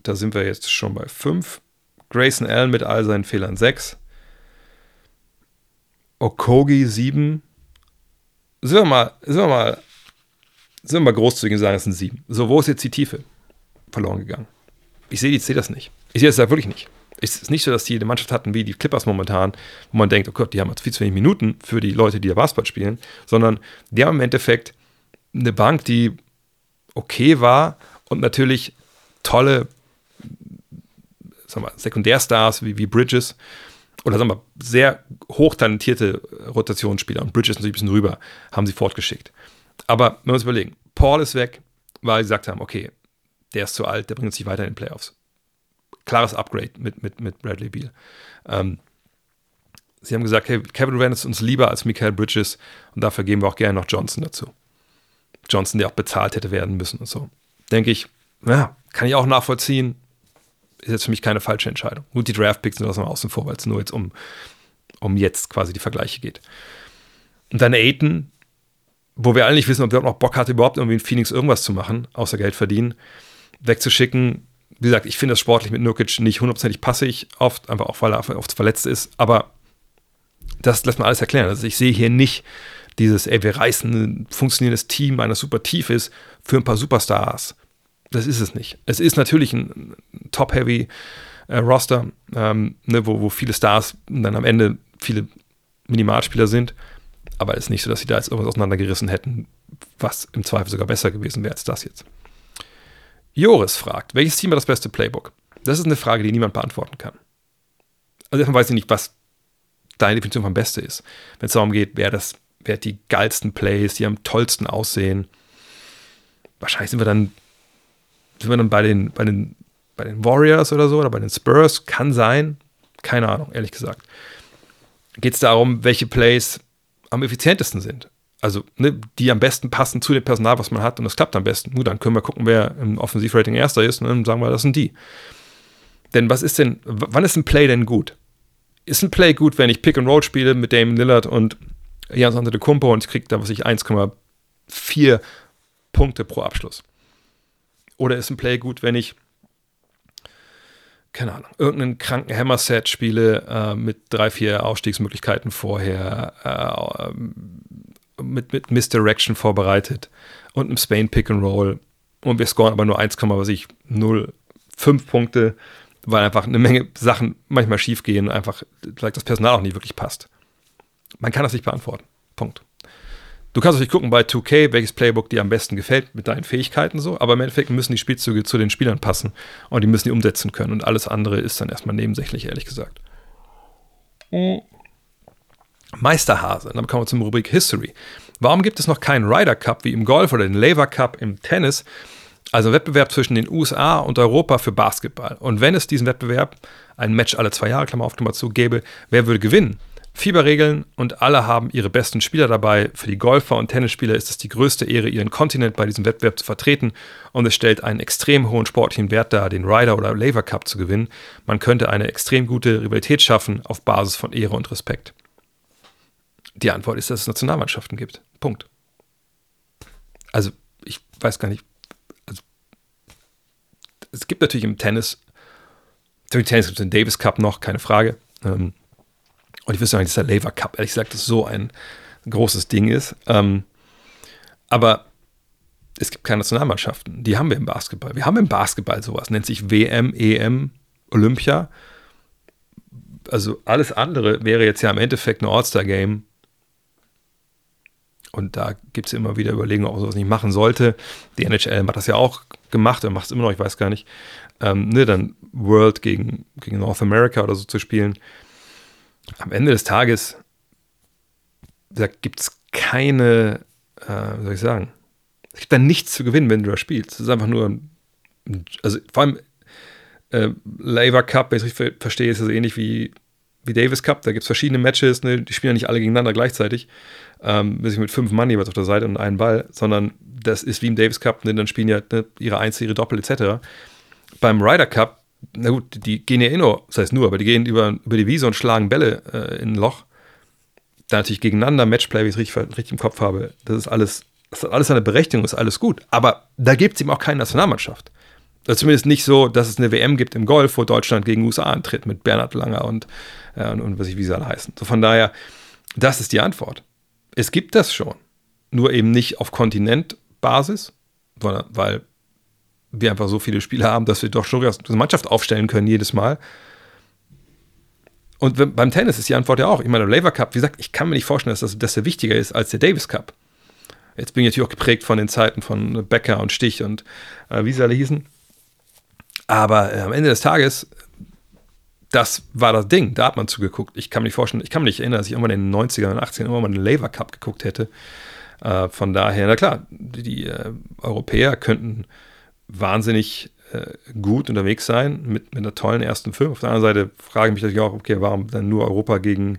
da sind wir jetzt schon bei fünf. Grayson Allen mit all seinen Fehlern sechs. Okogi 7. Sind wir mal, sind wir mal, sind wir mal großzügig und sagen, es sind 7. So, wo ist jetzt die Tiefe verloren gegangen? Ich sehe seh das nicht. Ich sehe das da wirklich nicht. Es ist nicht so, dass die eine Mannschaft hatten wie die Clippers momentan, wo man denkt, oh Gott, die haben jetzt viel zu wenig Minuten für die Leute, die da Basketball spielen, sondern die haben im Endeffekt eine Bank, die okay war und natürlich tolle sagen wir, Sekundärstars wie, wie Bridges oder sagen wir, sehr hochtalentierte Rotationsspieler und Bridges natürlich ein bisschen rüber, haben sie fortgeschickt. Aber wenn wir uns überlegen, Paul ist weg, weil sie gesagt haben, okay, der ist zu alt, der bringt uns nicht weiter in den Playoffs. Klares Upgrade mit, mit, mit Bradley Beal. Ähm, sie haben gesagt, hey, Kevin Durant ist uns lieber als Michael Bridges und dafür geben wir auch gerne noch Johnson dazu. Johnson, der auch bezahlt hätte werden müssen und so. Denke ich, ja, kann ich auch nachvollziehen ist jetzt für mich keine falsche Entscheidung. Gut, die Draft-Picks sind aus dem Außen vor, weil es nur jetzt um, um jetzt quasi die Vergleiche geht. Und dann Aiton, wo wir nicht wissen, ob der noch Bock hatte, überhaupt irgendwie in Phoenix irgendwas zu machen, außer Geld verdienen, wegzuschicken. Wie gesagt, ich finde das sportlich mit Nurkic nicht hundertprozentig passig, oft, einfach auch, weil er oft verletzt ist, aber das lässt man alles erklären. Also ich sehe hier nicht dieses, ey, wir reißen ein funktionierendes Team eines super Tiefes für ein paar Superstars das ist es nicht. Es ist natürlich ein top-heavy äh, Roster, ähm, ne, wo, wo viele Stars dann am Ende viele Minimalspieler sind. Aber es ist nicht so, dass sie da jetzt irgendwas auseinandergerissen hätten, was im Zweifel sogar besser gewesen wäre als das jetzt. Joris fragt, welches Team hat das beste Playbook? Das ist eine Frage, die niemand beantworten kann. Also erstmal weiß ich nicht, was deine Definition vom Beste ist. Wenn es darum geht, wer das, wer die geilsten Plays, die am tollsten aussehen. Wahrscheinlich sind wir dann sind wir dann bei den, bei den, bei den Warriors oder so oder bei den Spurs? Kann sein. Keine Ahnung, ehrlich gesagt. Geht es darum, welche Plays am effizientesten sind? Also, ne, die am besten passen zu dem Personal, was man hat, und das klappt am besten. Nur dann können wir gucken, wer im Offensivrating erster ist, und dann sagen wir, das sind die. Denn was ist denn, wann ist ein Play denn gut? Ist ein Play gut, wenn ich Pick and Roll spiele mit Damon Lillard und Jans Kumpo und ich kriege da, was ich, 1,4 Punkte pro Abschluss? Oder ist ein Play gut, wenn ich, keine Ahnung, irgendeinen kranken Hammer-Set spiele äh, mit drei, vier Ausstiegsmöglichkeiten vorher, äh, mit, mit Misdirection vorbereitet und einem Spain Pick and Roll und wir scoren aber nur 1, was ich, 0, 5 Punkte, weil einfach eine Menge Sachen manchmal schief gehen, einfach vielleicht das Personal auch nicht wirklich passt. Man kann das nicht beantworten. Punkt. Du kannst natürlich gucken bei 2K, welches Playbook dir am besten gefällt mit deinen Fähigkeiten so, aber im Endeffekt müssen die Spielzüge zu den Spielern passen und die müssen die umsetzen können und alles andere ist dann erstmal nebensächlich, ehrlich gesagt. Meisterhase, dann kommen wir zum Rubrik History. Warum gibt es noch keinen Ryder Cup wie im Golf oder den Lever Cup im Tennis? Also Wettbewerb zwischen den USA und Europa für Basketball. Und wenn es diesen Wettbewerb, ein Match alle zwei Jahre, Klammer auf, Klammer zu, gäbe, wer würde gewinnen? Fieberregeln und alle haben ihre besten Spieler dabei. Für die Golfer und Tennisspieler ist es die größte Ehre, ihren Kontinent bei diesem Wettbewerb zu vertreten und es stellt einen extrem hohen sportlichen Wert dar, den Ryder oder Laver Cup zu gewinnen. Man könnte eine extrem gute Rivalität schaffen auf Basis von Ehre und Respekt. Die Antwort ist, dass es Nationalmannschaften gibt. Punkt. Also, ich weiß gar nicht. Also, es gibt natürlich im Tennis, im Tennis gibt es den Davis Cup noch, keine Frage. Ähm, und ich wüsste nicht, dass der Lever Cup, ehrlich gesagt, das so ein großes Ding ist. Ähm, aber es gibt keine Nationalmannschaften. Die haben wir im Basketball. Wir haben im Basketball sowas, nennt sich WM, EM, Olympia. Also alles andere wäre jetzt ja im Endeffekt ein All-Star-Game. Und da gibt es immer wieder Überlegungen, ob man sowas nicht machen sollte. Die NHL hat das ja auch gemacht, er macht es immer noch, ich weiß gar nicht. Ähm, ne, dann World gegen, gegen North America oder so zu spielen am Ende des Tages gibt es keine, äh, wie soll ich sagen, es gibt da nichts zu gewinnen, wenn du da spielst. Es ist einfach nur also vor allem äh, Labour Cup, wenn ich es richtig verstehe, ist es ähnlich wie, wie Davis Cup. Da gibt es verschiedene Matches, ne? die spielen ja nicht alle gegeneinander gleichzeitig. Ähm, mit fünf Mann jeweils auf der Seite und einen Ball, sondern das ist wie im Davis Cup, ne? dann spielen ja ne, ihre Einzel, ihre Doppel etc. Beim Ryder Cup, na gut, die gehen ja eh nur, das heißt nur, aber die gehen über, über die Wiese und schlagen Bälle äh, in ein Loch. Da natürlich gegeneinander, Matchplay, wie ich es richtig, richtig im Kopf habe, das ist alles, das hat alles eine Berechtigung, ist alles gut. Aber da gibt es eben auch keine Nationalmannschaft. Also zumindest nicht so, dass es eine WM gibt im Golf, wo Deutschland gegen USA antritt mit Bernhard Langer und, äh, und, und was ich wie sie alle heißen. So von daher, das ist die Antwort. Es gibt das schon. Nur eben nicht auf Kontinentbasis, weil wir einfach so viele Spieler haben, dass wir doch schon eine Mannschaft aufstellen können jedes Mal. Und beim Tennis ist die Antwort ja auch. Ich meine, der Labour Cup, wie gesagt, ich kann mir nicht vorstellen, dass das, dass der wichtiger ist als der Davis Cup. Jetzt bin ich natürlich auch geprägt von den Zeiten von Becker und Stich und äh, wie sie alle hießen. Aber äh, am Ende des Tages, das war das Ding. Da hat man zugeguckt. Ich kann mir nicht vorstellen, ich kann mich nicht erinnern, dass ich irgendwann in den 90ern und 80ern immer mal einen Labour Cup geguckt hätte. Äh, von daher, na klar, die, die äh, Europäer könnten wahnsinnig äh, gut unterwegs sein mit, mit einer tollen ersten Film. Auf der anderen Seite frage ich mich natürlich auch, okay, warum dann nur Europa gegen,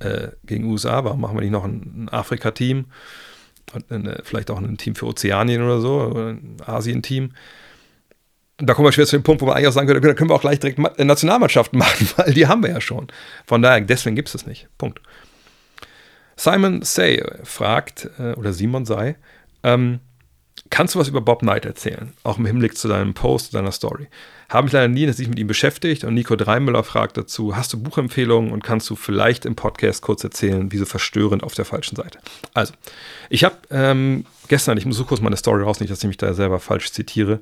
äh, gegen USA? Warum machen wir nicht noch ein, ein Afrika-Team? Und eine, vielleicht auch ein Team für Ozeanien oder so, oder ein Asien-Team da kommen wir schwer zu dem Punkt, wo wir eigentlich auch sagen können, da können wir auch gleich direkt Nationalmannschaften (laughs) machen, weil die haben wir ja schon. Von daher, deswegen gibt es es nicht. Punkt. Simon Say fragt, äh, oder Simon Say, ähm, kannst du was über Bob Knight erzählen? Auch im Hinblick zu deinem Post, deiner Story. Habe ich leider nie sich mit ihm beschäftigt und Nico Dreimüller fragt dazu, hast du Buchempfehlungen und kannst du vielleicht im Podcast kurz erzählen, wieso verstörend auf der falschen Seite? Also, ich habe ähm, gestern, ich muss so kurz meine Story raus, nicht, dass ich mich da selber falsch zitiere,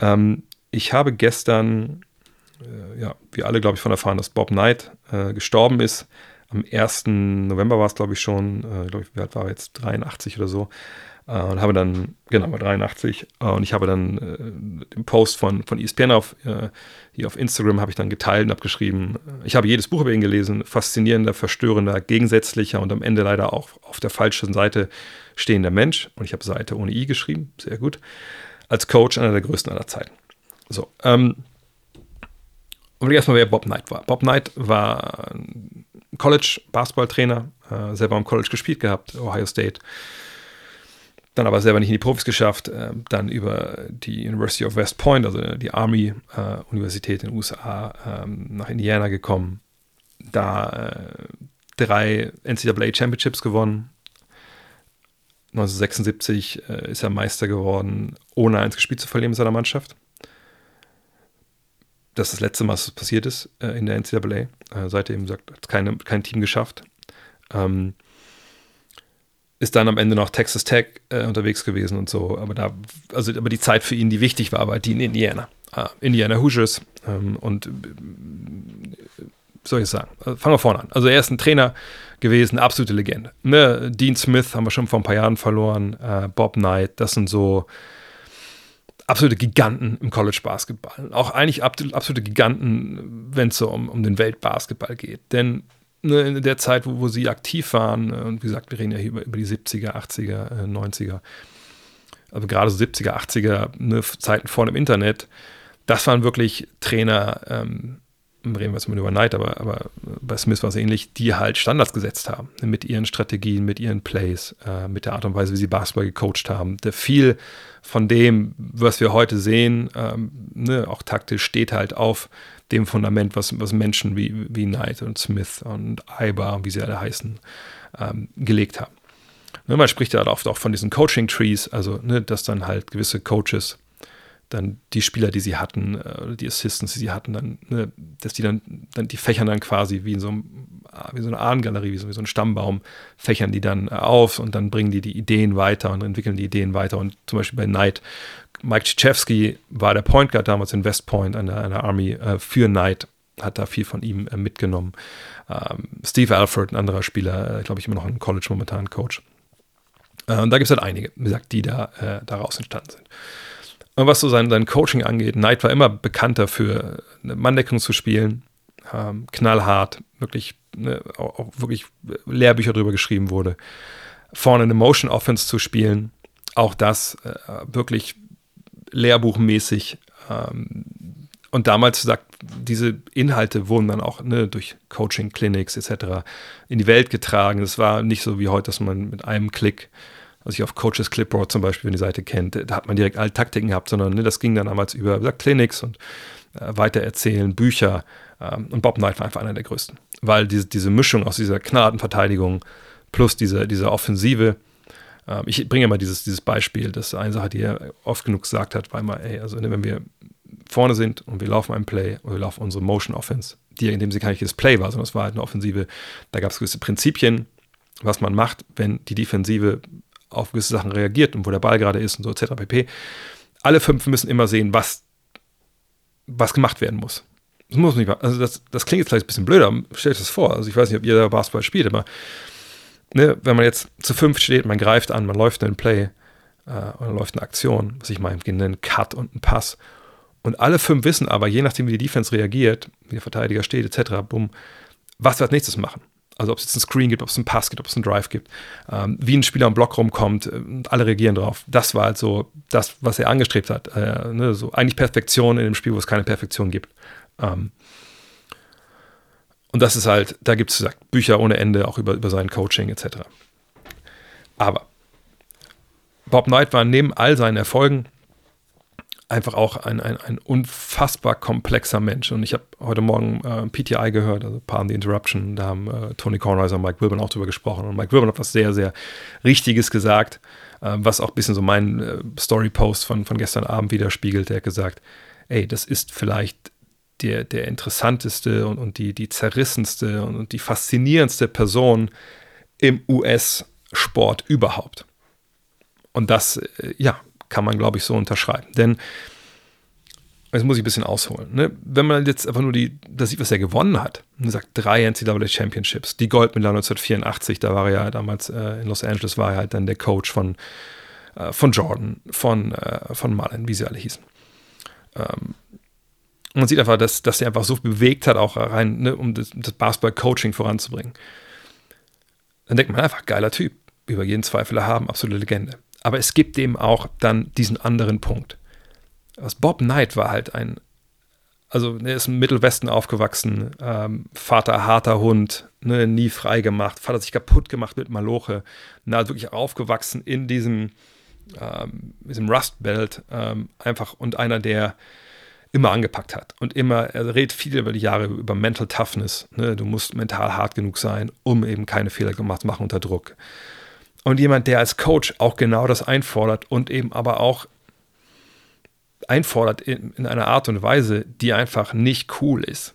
ähm, ich habe gestern, äh, ja, wir alle, glaube ich, von erfahren, dass Bob Knight äh, gestorben ist. Am 1. November war es, glaube ich, schon, äh, glaube ich, wie alt war er jetzt? 83 oder so. Äh, und habe dann, genau, 83. Äh, und ich habe dann äh, den Post von, von ESPN auf, hier auf Instagram habe ich dann geteilt und habe geschrieben, ich habe jedes Buch über ihn gelesen, faszinierender, verstörender, gegensätzlicher und am Ende leider auch auf der falschen Seite stehender Mensch. Und ich habe Seite ohne I geschrieben, sehr gut als Coach einer der größten aller Zeiten. So, ähm, und erstmal, wer Bob Knight war. Bob Knight war College-Basketballtrainer, äh, selber am College gespielt gehabt, Ohio State. Dann aber selber nicht in die Profis geschafft, äh, dann über die University of West Point, also die Army-Universität äh, in den USA, ähm, nach Indiana gekommen. Da äh, drei NCAA Championships gewonnen, 1976 äh, ist er Meister geworden, ohne eins gespielt zu verlieren mit seiner Mannschaft. Das ist das letzte Mal, was passiert ist äh, in der NCAA. Äh, seitdem sagt, hat keine, kein Team geschafft. Ähm, ist dann am Ende noch Texas Tech äh, unterwegs gewesen und so. Aber da, also aber die Zeit für ihn, die wichtig war, war die in Indiana. Uh, Indiana Hoosiers ähm, und soll ich sagen? Also fangen wir vorne an. Also er ist ein Trainer gewesen, absolute Legende. Ne? Dean Smith haben wir schon vor ein paar Jahren verloren, äh, Bob Knight, das sind so absolute Giganten im College Basketball. Auch eigentlich absolute Giganten, wenn es so um, um den Weltbasketball geht. Denn ne, in der Zeit, wo, wo sie aktiv waren, äh, und wie gesagt, wir reden ja hier über, über die 70er, 80er, äh, 90er, also gerade so 70er, 80er, ne, Zeiten vor dem Internet, das waren wirklich Trainer, ähm, reden wir jetzt mal über Knight, aber, aber bei Smith war es ähnlich, die halt Standards gesetzt haben. Mit ihren Strategien, mit ihren Plays, äh, mit der Art und Weise, wie sie Basketball gecoacht haben. Der viel von dem, was wir heute sehen, ähm, ne, auch taktisch, steht halt auf dem Fundament, was, was Menschen wie, wie Knight und Smith und Iber, wie sie alle heißen, ähm, gelegt haben. Ne, man spricht ja oft auch von diesen Coaching-Trees, also ne, dass dann halt gewisse Coaches dann die Spieler, die sie hatten, äh, die Assistants, die sie hatten, dann, ne, dass die dann, dann, die fächern dann quasi wie in so, einem, wie so eine Ahnengalerie, wie so, wie so ein Stammbaum, fächern die dann äh, auf und dann bringen die die Ideen weiter und entwickeln die Ideen weiter. Und zum Beispiel bei Knight, Mike Krzyzewski war der Point Guard damals in West Point an der, an der Army äh, für Knight, hat da viel von ihm äh, mitgenommen. Ähm, Steve Alford, ein anderer Spieler, äh, glaube ich, immer noch ein College momentan Coach. Äh, und da gibt es halt einige, wie gesagt, die da daraus entstanden sind. Und was so sein, sein Coaching angeht, Knight war immer bekannt dafür, eine Manndeckung zu spielen, ähm, knallhart, wirklich, ne, auch, auch, wirklich Lehrbücher darüber geschrieben wurde, vorne eine Motion Offense zu spielen, auch das äh, wirklich lehrbuchmäßig. Ähm, und damals sagt, diese Inhalte wurden dann auch ne, durch Coaching-Clinics etc. in die Welt getragen. Es war nicht so wie heute, dass man mit einem Klick, also ich auf Coaches Clipboard zum Beispiel, wenn die Seite kennt, da hat man direkt alle Taktiken gehabt, sondern ne, das ging dann damals über Clinics und äh, weitererzählen, Bücher. Ähm, und Bob Knight war einfach einer der größten, weil diese, diese Mischung aus dieser knarren Verteidigung plus diese, diese Offensive, ähm, ich bringe immer dieses, dieses Beispiel, das eine Sache, die er oft genug gesagt hat, war immer, ey, also ne, wenn wir vorne sind und wir laufen einen Play und wir laufen unsere Motion Offense, die in dem sie kein richtiges Play war, sondern es war halt eine Offensive, da gab es gewisse Prinzipien, was man macht, wenn die Defensive auf gewisse Sachen reagiert und wo der Ball gerade ist und so etc. pp. Alle fünf müssen immer sehen, was, was gemacht werden muss. Das muss nicht, also das, das klingt jetzt vielleicht ein bisschen blöder, stellt euch das vor. Also ich weiß nicht, ob ihr Basketball spielt, aber ne, wenn man jetzt zu fünf steht, man greift an, man läuft einen Play äh, oder läuft eine Aktion, was ich meine, einen Cut und einen Pass. Und alle fünf wissen aber, je nachdem, wie die Defense reagiert, wie der Verteidiger steht, etc., bumm, was wir als nächstes machen. Also ob es jetzt einen Screen gibt, ob es einen Pass gibt, ob es einen Drive gibt, ähm, wie ein Spieler am Block rumkommt, äh, alle reagieren drauf. Das war halt so das, was er angestrebt hat. Äh, ne, so eigentlich Perfektion in dem Spiel, wo es keine Perfektion gibt. Ähm, und das ist halt, da gibt es Bücher ohne Ende, auch über, über sein Coaching etc. Aber Bob Knight war neben all seinen Erfolgen einfach auch ein, ein, ein unfassbar komplexer Mensch. Und ich habe heute Morgen äh, PTI gehört, also Pardon the Interruption, da haben äh, Tony Kornheiser und Mike Wilburn auch drüber gesprochen. Und Mike Wilburn hat was sehr, sehr Richtiges gesagt, äh, was auch ein bisschen so meinen äh, Story-Post von, von gestern Abend widerspiegelt. Der hat gesagt, ey, das ist vielleicht der, der interessanteste und, und die, die zerrissenste und, und die faszinierendste Person im US-Sport überhaupt. Und das, äh, ja, kann man, glaube ich, so unterschreiben. Denn, jetzt muss ich ein bisschen ausholen. Ne? Wenn man jetzt einfach nur die, das sieht, was er gewonnen hat, und sagt drei NCAA Championships, die Goldmedaille 1984, da war er ja damals äh, in Los Angeles, war er halt dann der Coach von, äh, von Jordan, von, äh, von Mullen, wie sie alle hießen. Ähm, man sieht einfach, dass, dass er einfach so bewegt hat, auch rein, ne, um das, das Basketball-Coaching voranzubringen. Dann denkt man einfach, geiler Typ, über jeden Zweifel haben, absolute Legende. Aber es gibt eben auch dann diesen anderen Punkt. Was Bob Knight war halt ein, also er ist im Mittelwesten aufgewachsen, ähm, Vater harter Hund, ne, nie frei gemacht, Vater sich kaputt gemacht mit Maloche, na, wirklich aufgewachsen in diesem, ähm, diesem Rust Belt, ähm, einfach und einer, der immer angepackt hat und immer, er redet viel über die Jahre über Mental Toughness. Ne? Du musst mental hart genug sein, um eben keine Fehler gemacht zu machen unter Druck. Und jemand, der als Coach auch genau das einfordert und eben aber auch einfordert in, in einer Art und Weise, die einfach nicht cool ist.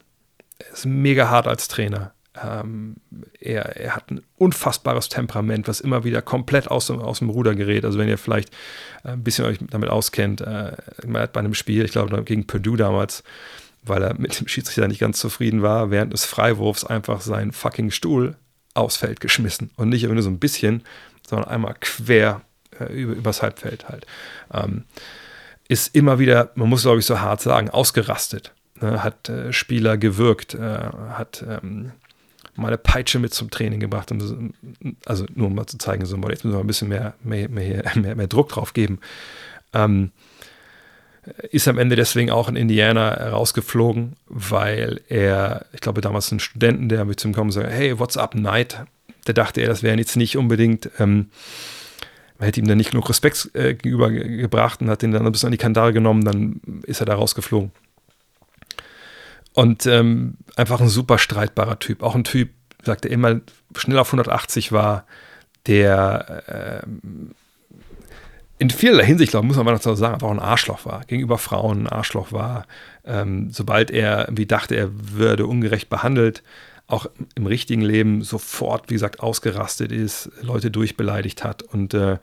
Er ist mega hart als Trainer. Ähm, er, er, hat ein unfassbares Temperament, was immer wieder komplett aus, aus dem Ruder gerät. Also wenn ihr vielleicht ein bisschen euch damit auskennt, äh, bei einem Spiel, ich glaube gegen Purdue damals, weil er mit dem Schiedsrichter nicht ganz zufrieden war, während des Freiwurfs einfach seinen fucking Stuhl aufs Feld geschmissen. Und nicht nur so ein bisschen, sondern einmal quer äh, über, übers Halbfeld halt. Ähm, ist immer wieder, man muss glaube ich so hart sagen, ausgerastet. Ne? Hat äh, Spieler gewirkt, äh, hat ähm, mal eine Peitsche mit zum Training gebracht, um, also nur um mal zu zeigen, so, jetzt müssen wir ein bisschen mehr, mehr, mehr, mehr, mehr Druck drauf geben. Ähm, ist am Ende deswegen auch in Indiana rausgeflogen, weil er, ich glaube damals ein Studenten, der mit zum kommen sagt, hey, what's up, Night? Da dachte er, das wäre jetzt nicht unbedingt, ähm, man hätte ihm dann nicht genug Respekt äh, gegenüber gebracht und hat ihn dann ein bisschen an die Kandare genommen, dann ist er da rausgeflogen. Und ähm, einfach ein super streitbarer Typ. Auch ein Typ, sagt er immer, schnell auf 180 war, der äh, in vielerlei Hinsicht, glaube muss man noch sagen, einfach ein Arschloch war. Gegenüber Frauen ein Arschloch war. Ähm, sobald er irgendwie dachte, er würde ungerecht behandelt, auch im richtigen Leben sofort, wie gesagt, ausgerastet ist, Leute durchbeleidigt hat. Und äh,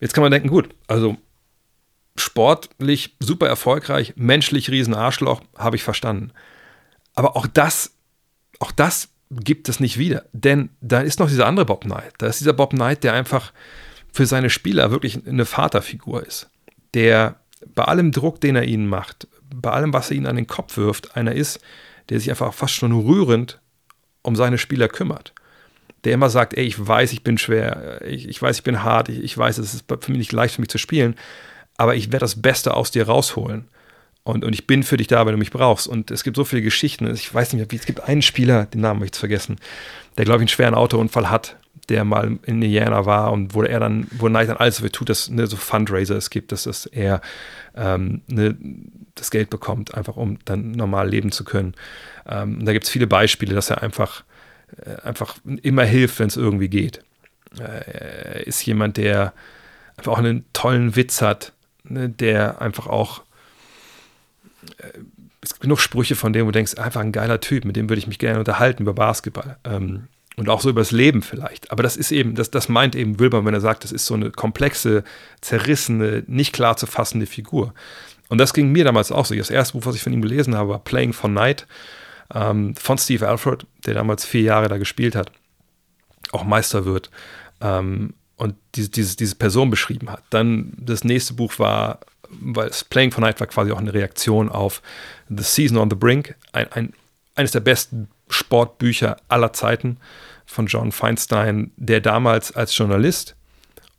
jetzt kann man denken, gut, also sportlich super erfolgreich, menschlich riesen Arschloch, habe ich verstanden. Aber auch das, auch das gibt es nicht wieder. Denn da ist noch dieser andere Bob Knight. Da ist dieser Bob Knight, der einfach für seine Spieler wirklich eine Vaterfigur ist. Der bei allem Druck, den er ihnen macht, bei allem, was er ihnen an den Kopf wirft, einer ist, der sich einfach fast schon rührend um seine Spieler kümmert. Der immer sagt, ey, ich weiß, ich bin schwer, ich, ich weiß, ich bin hart, ich, ich weiß, es ist für mich nicht leicht für mich zu spielen, aber ich werde das Beste aus dir rausholen. Und, und ich bin für dich da, wenn du mich brauchst. Und es gibt so viele Geschichten. Ich weiß nicht es gibt einen Spieler, den Namen möchte ich vergessen, der, glaube ich, einen schweren Autounfall hat, der mal in Indiana war und wo er dann, wo Knight dann alles dafür tut, dass ne, so Fundraiser es gibt, dass das er ähm, ne, das Geld bekommt, einfach um dann normal leben zu können. Ähm, da gibt es viele Beispiele, dass er einfach, äh, einfach immer hilft, wenn es irgendwie geht. Äh, er ist jemand, der einfach auch einen tollen Witz hat, ne, der einfach auch äh, es gibt genug Sprüche von dem, wo du denkst, einfach ein geiler Typ, mit dem würde ich mich gerne unterhalten über Basketball. Ähm, und auch so übers Leben vielleicht. Aber das ist eben, das, das meint eben Wilbur, wenn er sagt, das ist so eine komplexe, zerrissene, nicht klar zu fassende Figur. Und das ging mir damals auch so. Das erste Buch, was ich von ihm gelesen habe, war Playing for Night ähm, von Steve Alford, der damals vier Jahre da gespielt hat, auch Meister wird ähm, und diese, diese, diese Person beschrieben hat. Dann das nächste Buch war, weil Playing for Night war quasi auch eine Reaktion auf The Season on the Brink, ein, ein, eines der besten Sportbücher aller Zeiten von John Feinstein, der damals als Journalist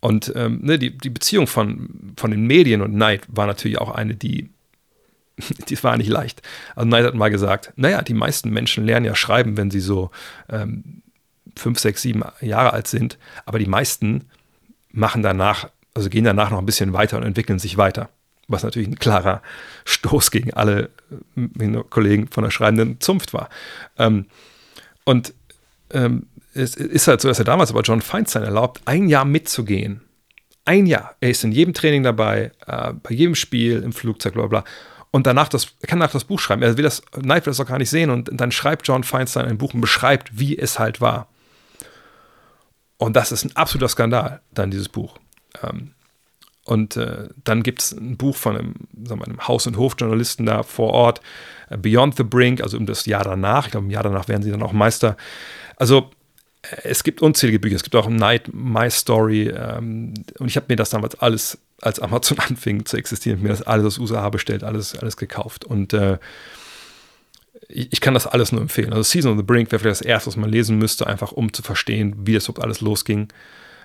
und ähm, ne, die, die Beziehung von, von den Medien und Knight war natürlich auch eine, die, (laughs) die war nicht leicht. Also Knight hat mal gesagt, naja, die meisten Menschen lernen ja schreiben, wenn sie so ähm, fünf, sechs, sieben Jahre alt sind, aber die meisten machen danach, also gehen danach noch ein bisschen weiter und entwickeln sich weiter was natürlich ein klarer Stoß gegen alle äh, Kollegen von der schreibenden Zunft war. Ähm, und ähm, es ist halt so, dass er damals aber John Feinstein erlaubt, ein Jahr mitzugehen. Ein Jahr. Er ist in jedem Training dabei, äh, bei jedem Spiel, im Flugzeug, bla bla. Und danach das, er kann danach das Buch schreiben. Er will das, Knight will das auch gar nicht sehen. Und dann schreibt John Feinstein ein Buch und beschreibt, wie es halt war. Und das ist ein absoluter Skandal, dann dieses Buch. Ähm, und äh, dann gibt es ein Buch von einem, sagen wir, einem Haus- und Hofjournalisten da vor Ort, äh, Beyond the Brink, also um das Jahr danach. Ich glaube, im Jahr danach werden sie dann auch Meister. Also äh, es gibt unzählige Bücher. Es gibt auch Night My Story. Ähm, und ich habe mir das damals alles, als Amazon (laughs) anfing zu existieren, mir das alles aus USA bestellt, alles, alles gekauft. Und äh, ich, ich, kann das alles nur empfehlen. Also Season of the Brink wäre vielleicht das erste, was man lesen müsste, einfach um zu verstehen, wie das überhaupt alles losging.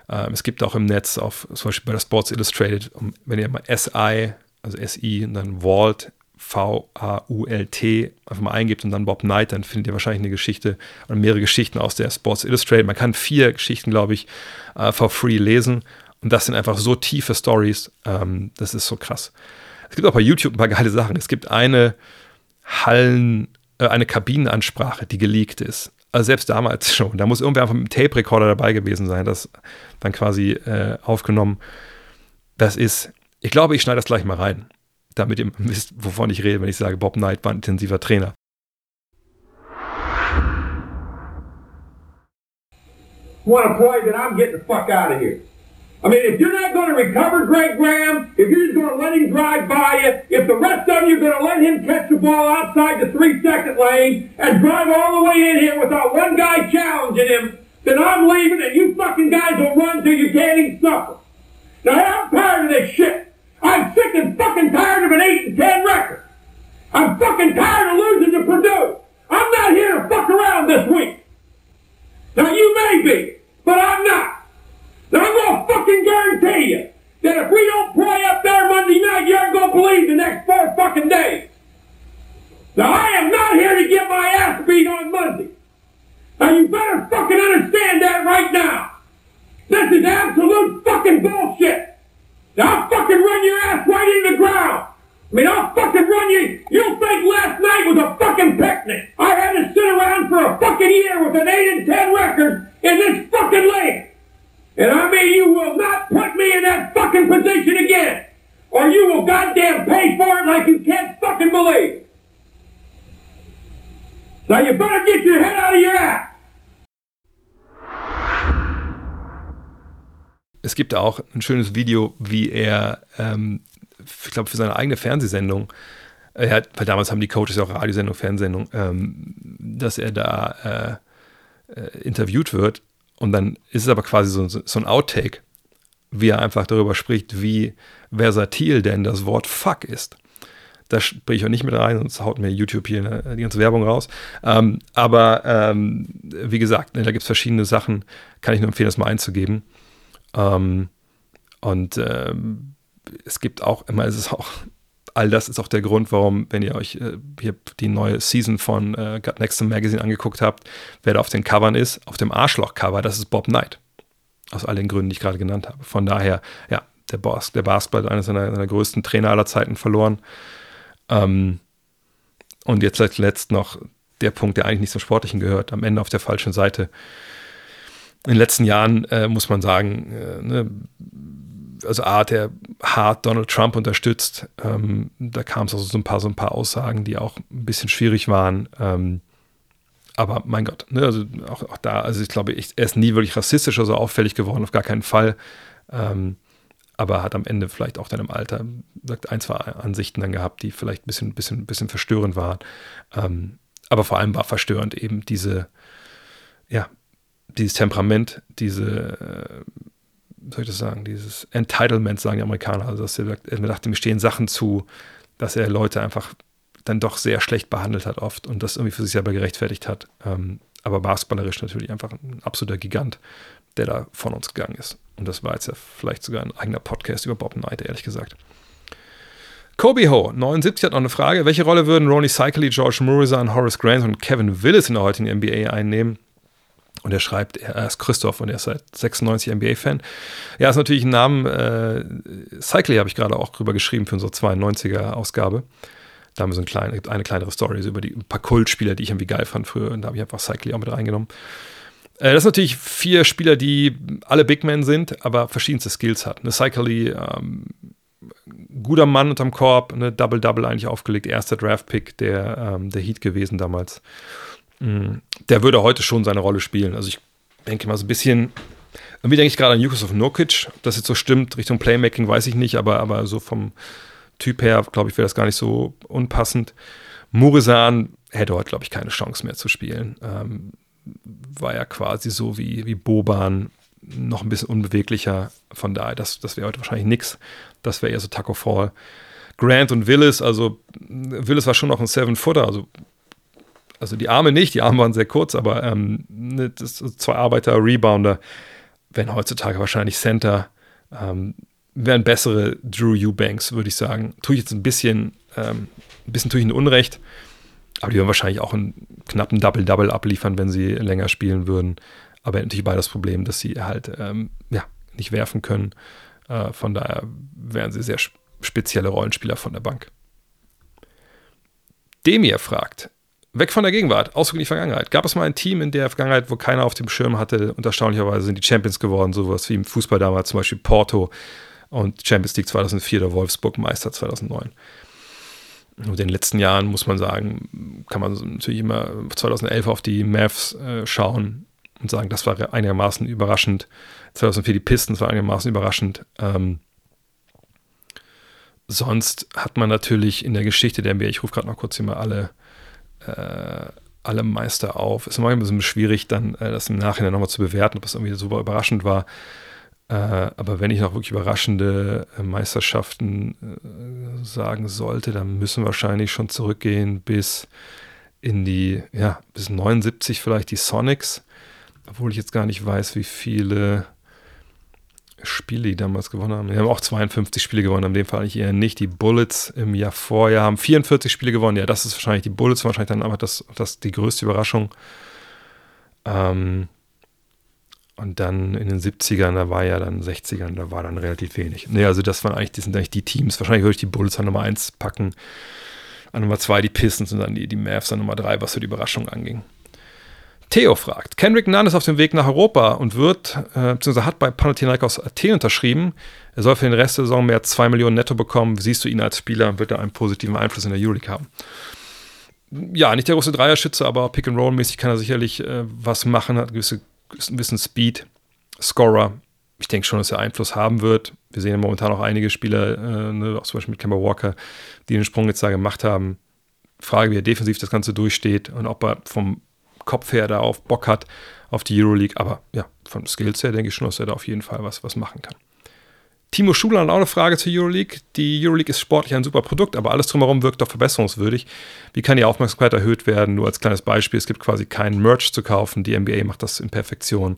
Ähm, es gibt auch im Netz, auf, zum Beispiel bei der Sports Illustrated, wenn ihr mal SI, also SI und dann Vault, V-A-U-L-T einfach mal eingibt und dann Bob Knight, dann findet ihr wahrscheinlich eine Geschichte oder mehrere Geschichten aus der Sports Illustrated. Man kann vier Geschichten, glaube ich, uh, for free lesen. Und das sind einfach so tiefe Stories. Ähm, das ist so krass. Es gibt auch bei YouTube ein paar (laughs) geile Sachen. Es gibt eine Hallen, äh, eine Kabinenansprache, die geleakt ist. Also selbst damals (laughs) schon. Da muss irgendwer einfach mit dem Tape-Recorder dabei gewesen sein, das dann quasi äh, aufgenommen. Das ist, ich glaube, ich schneide das gleich mal rein, damit ihr (laughs) wisst, wovon ich rede, wenn ich sage, Bob Knight war ein intensiver Trainer. Want to play, then I'm getting the fuck out of here. I mean, if you're not going to recover Greg Graham, if you're just going to let him drive by you, if the rest of you are going to let him catch the ball outside the three-second lane and drive all the way in here without one guy challenging him, then I'm leaving and you fucking guys will run till you can't even suffer. Now, I'm tired of this shit. I'm sick and fucking tired of an 8 and 10 record. I'm fucking tired of losing to Purdue. I'm not here to fuck around this week. Now, you may be, but I'm not. I'm gonna fucking guarantee you that if we don't play up there Monday night, you aren't gonna believe the next four fucking days. Now I am not here to get my ass beat on Monday. Now you better fucking understand that right now. This is absolute fucking bullshit. Now I'll fucking run your ass right into the ground. I mean, I'll fucking run you. You'll think last night was a fucking picnic. I had to sit around for a fucking year with an 8 and 10 record in this fucking league. And I mean, you will not put me in that fucking position again. Or you will goddamn pay for it like you can't fucking believe. Now you better get your head out of your ass. Es gibt auch ein schönes Video, wie er, ähm, ich glaube, für seine eigene Fernsehsendung, er hat, weil damals haben die Coaches auch Radiosendung, Fernsehsendung, ähm, dass er da äh, äh, interviewt wird und dann ist es aber quasi so, so ein Outtake, wie er einfach darüber spricht, wie versatil denn das Wort Fuck ist. Da spreche ich auch nicht mit rein, sonst haut mir YouTube hier die ganze Werbung raus. Ähm, aber ähm, wie gesagt, ne, da gibt es verschiedene Sachen, kann ich nur empfehlen, das mal einzugeben. Ähm, und ähm, es gibt auch immer, es ist auch, all das ist auch der Grund, warum, wenn ihr euch äh, hier die neue Season von äh, Got Next to Magazine angeguckt habt, wer da auf den Covern ist, auf dem Arschloch-Cover, das ist Bob Knight. Aus all den Gründen, die ich gerade genannt habe. Von daher, ja, der, Boss, der Basketball hat eines seiner, seiner größten Trainer aller Zeiten verloren. Ähm, und jetzt als letzt noch der Punkt, der eigentlich nicht zum Sportlichen gehört, am Ende auf der falschen Seite. In den letzten Jahren äh, muss man sagen, äh, ne, also A, der hart Donald Trump unterstützt. Ähm, da kam es also so ein paar, so ein paar Aussagen, die auch ein bisschen schwierig waren. Ähm, aber mein Gott, ne, also auch, auch, da, also ich glaube, ich, er ist nie wirklich rassistisch oder so auffällig geworden, auf gar keinen Fall. Ähm, aber hat am Ende vielleicht auch dann im Alter sagt, ein, zwei Ansichten dann gehabt, die vielleicht ein bisschen, bisschen, bisschen verstörend waren. Ähm, aber vor allem war verstörend eben diese, ja, dieses Temperament, diese, äh, soll ich das sagen, dieses Entitlement, sagen die Amerikaner. Also, dass er, er dachte, mir stehen Sachen zu, dass er Leute einfach dann doch sehr schlecht behandelt hat oft und das irgendwie für sich selber gerechtfertigt hat. Ähm, aber basketballerisch natürlich einfach ein absoluter Gigant, der da von uns gegangen ist. Und das war jetzt ja vielleicht sogar ein eigener Podcast über Bob Knight, ehrlich gesagt. Kobe Ho, 79 hat noch eine Frage. Welche Rolle würden Ronnie Cycli, George Murizan, Horace Grant und Kevin Willis in der heutigen NBA einnehmen? Und er schreibt, er ist Christoph und er ist seit 96 NBA-Fan. Ja, ist natürlich ein Name. Äh, Cycli habe ich gerade auch drüber geschrieben für unsere 92er-Ausgabe. Da haben wir so ein klein, eine kleinere Story über die, ein paar Kultspieler, die ich irgendwie geil fand früher. Und da habe ich einfach Cycli auch mit reingenommen. Äh, das sind natürlich vier Spieler, die alle Big Men sind, aber verschiedenste Skills hatten. Cycli, ähm, guter Mann unterm Korb, eine Double-Double eigentlich aufgelegt, erster Draft-Pick der, ähm, der Heat gewesen damals. Mhm. Der würde heute schon seine Rolle spielen. Also ich denke mal so ein bisschen, irgendwie denke ich gerade an Yusuf Nurkic, ob das jetzt so stimmt, Richtung Playmaking weiß ich nicht, aber, aber so vom Typ her, glaube ich, wäre das gar nicht so unpassend. Murisan hätte heute, glaube ich, keine Chance mehr zu spielen. Ähm, war ja quasi so wie, wie Boban noch ein bisschen unbeweglicher. Von daher, das, das wäre heute wahrscheinlich nichts. Das wäre eher so Taco Fall. Grant und Willis, also Willis war schon noch ein Seven-Footer, also, also die Arme nicht, die Arme waren sehr kurz, aber ähm, ne, zwei Arbeiter, Rebounder, wären heutzutage wahrscheinlich Center, ähm, wären bessere Drew Eubanks, würde ich sagen. Tue ich jetzt ein bisschen, ähm, ein bisschen tue ich ihnen Unrecht. Aber die würden wahrscheinlich auch einen knappen Double-Double abliefern, wenn sie länger spielen würden. Aber natürlich beide das Problem, dass sie halt ähm, ja, nicht werfen können. Äh, von daher wären sie sehr spezielle Rollenspieler von der Bank. Demir fragt, weg von der Gegenwart, Ausdruck in die Vergangenheit. Gab es mal ein Team in der Vergangenheit, wo keiner auf dem Schirm hatte und erstaunlicherweise sind die Champions geworden, sowas wie im Fußball damals, zum Beispiel Porto und Champions League 2004 oder Wolfsburg Meister 2009 in den letzten Jahren muss man sagen, kann man natürlich immer 2011 auf die Mavs äh, schauen und sagen, das war einigermaßen überraschend. 2004 die Pistons war einigermaßen überraschend. Ähm, sonst hat man natürlich in der Geschichte der NBA, ich rufe gerade noch kurz hier mal alle, äh, alle Meister auf. Ist immer ein bisschen schwierig, dann äh, das im Nachhinein nochmal zu bewerten, ob es irgendwie super überraschend war. Äh, aber wenn ich noch wirklich überraschende äh, Meisterschaften äh, sagen sollte, dann müssen wir wahrscheinlich schon zurückgehen bis in die, ja, bis 79 vielleicht die Sonics. Obwohl ich jetzt gar nicht weiß, wie viele Spiele die damals gewonnen haben. Die haben auch 52 Spiele gewonnen, in dem Fall eigentlich eher nicht. Die Bullets im Jahr vorher haben 44 Spiele gewonnen. Ja, das ist wahrscheinlich die Bullets, wahrscheinlich dann aber das, das die größte Überraschung. Ähm, und dann in den 70ern, da war ja dann 60ern, da war dann relativ wenig. Nee, also das waren eigentlich, das sind eigentlich die Teams. Wahrscheinlich würde ich die Bulls an Nummer 1 packen, an Nummer 2 die Pistons und dann die, die Mavs an Nummer 3, was so die Überraschung anging. Theo fragt, Kendrick Nunn ist auf dem Weg nach Europa und wird, äh, beziehungsweise hat bei Panathinaikos Athen unterschrieben. Er soll für den Rest der Saison mehr als 2 Millionen netto bekommen. Siehst du ihn als Spieler wird er einen positiven Einfluss in der Euroleague haben? Ja, nicht der große Dreierschütze, aber Pick-and-Roll-mäßig kann er sicherlich äh, was machen, hat gewisse ein bisschen Speed, Scorer. Ich denke schon, dass er Einfluss haben wird. Wir sehen momentan auch einige Spieler, äh, ne, auch zum Beispiel mit Kemba Walker, die den Sprung jetzt da gemacht haben. Frage, wie er defensiv das Ganze durchsteht und ob er vom Kopf her da auf Bock hat auf die Euroleague. Aber ja, von Skills her denke ich schon, dass er da auf jeden Fall was, was machen kann. Timo Schuler hat auch eine Frage zur Euroleague. Die Euroleague ist sportlich ein super Produkt, aber alles drumherum wirkt doch verbesserungswürdig. Wie kann die Aufmerksamkeit erhöht werden? Nur als kleines Beispiel, es gibt quasi keinen Merch zu kaufen. Die NBA macht das in Perfektion.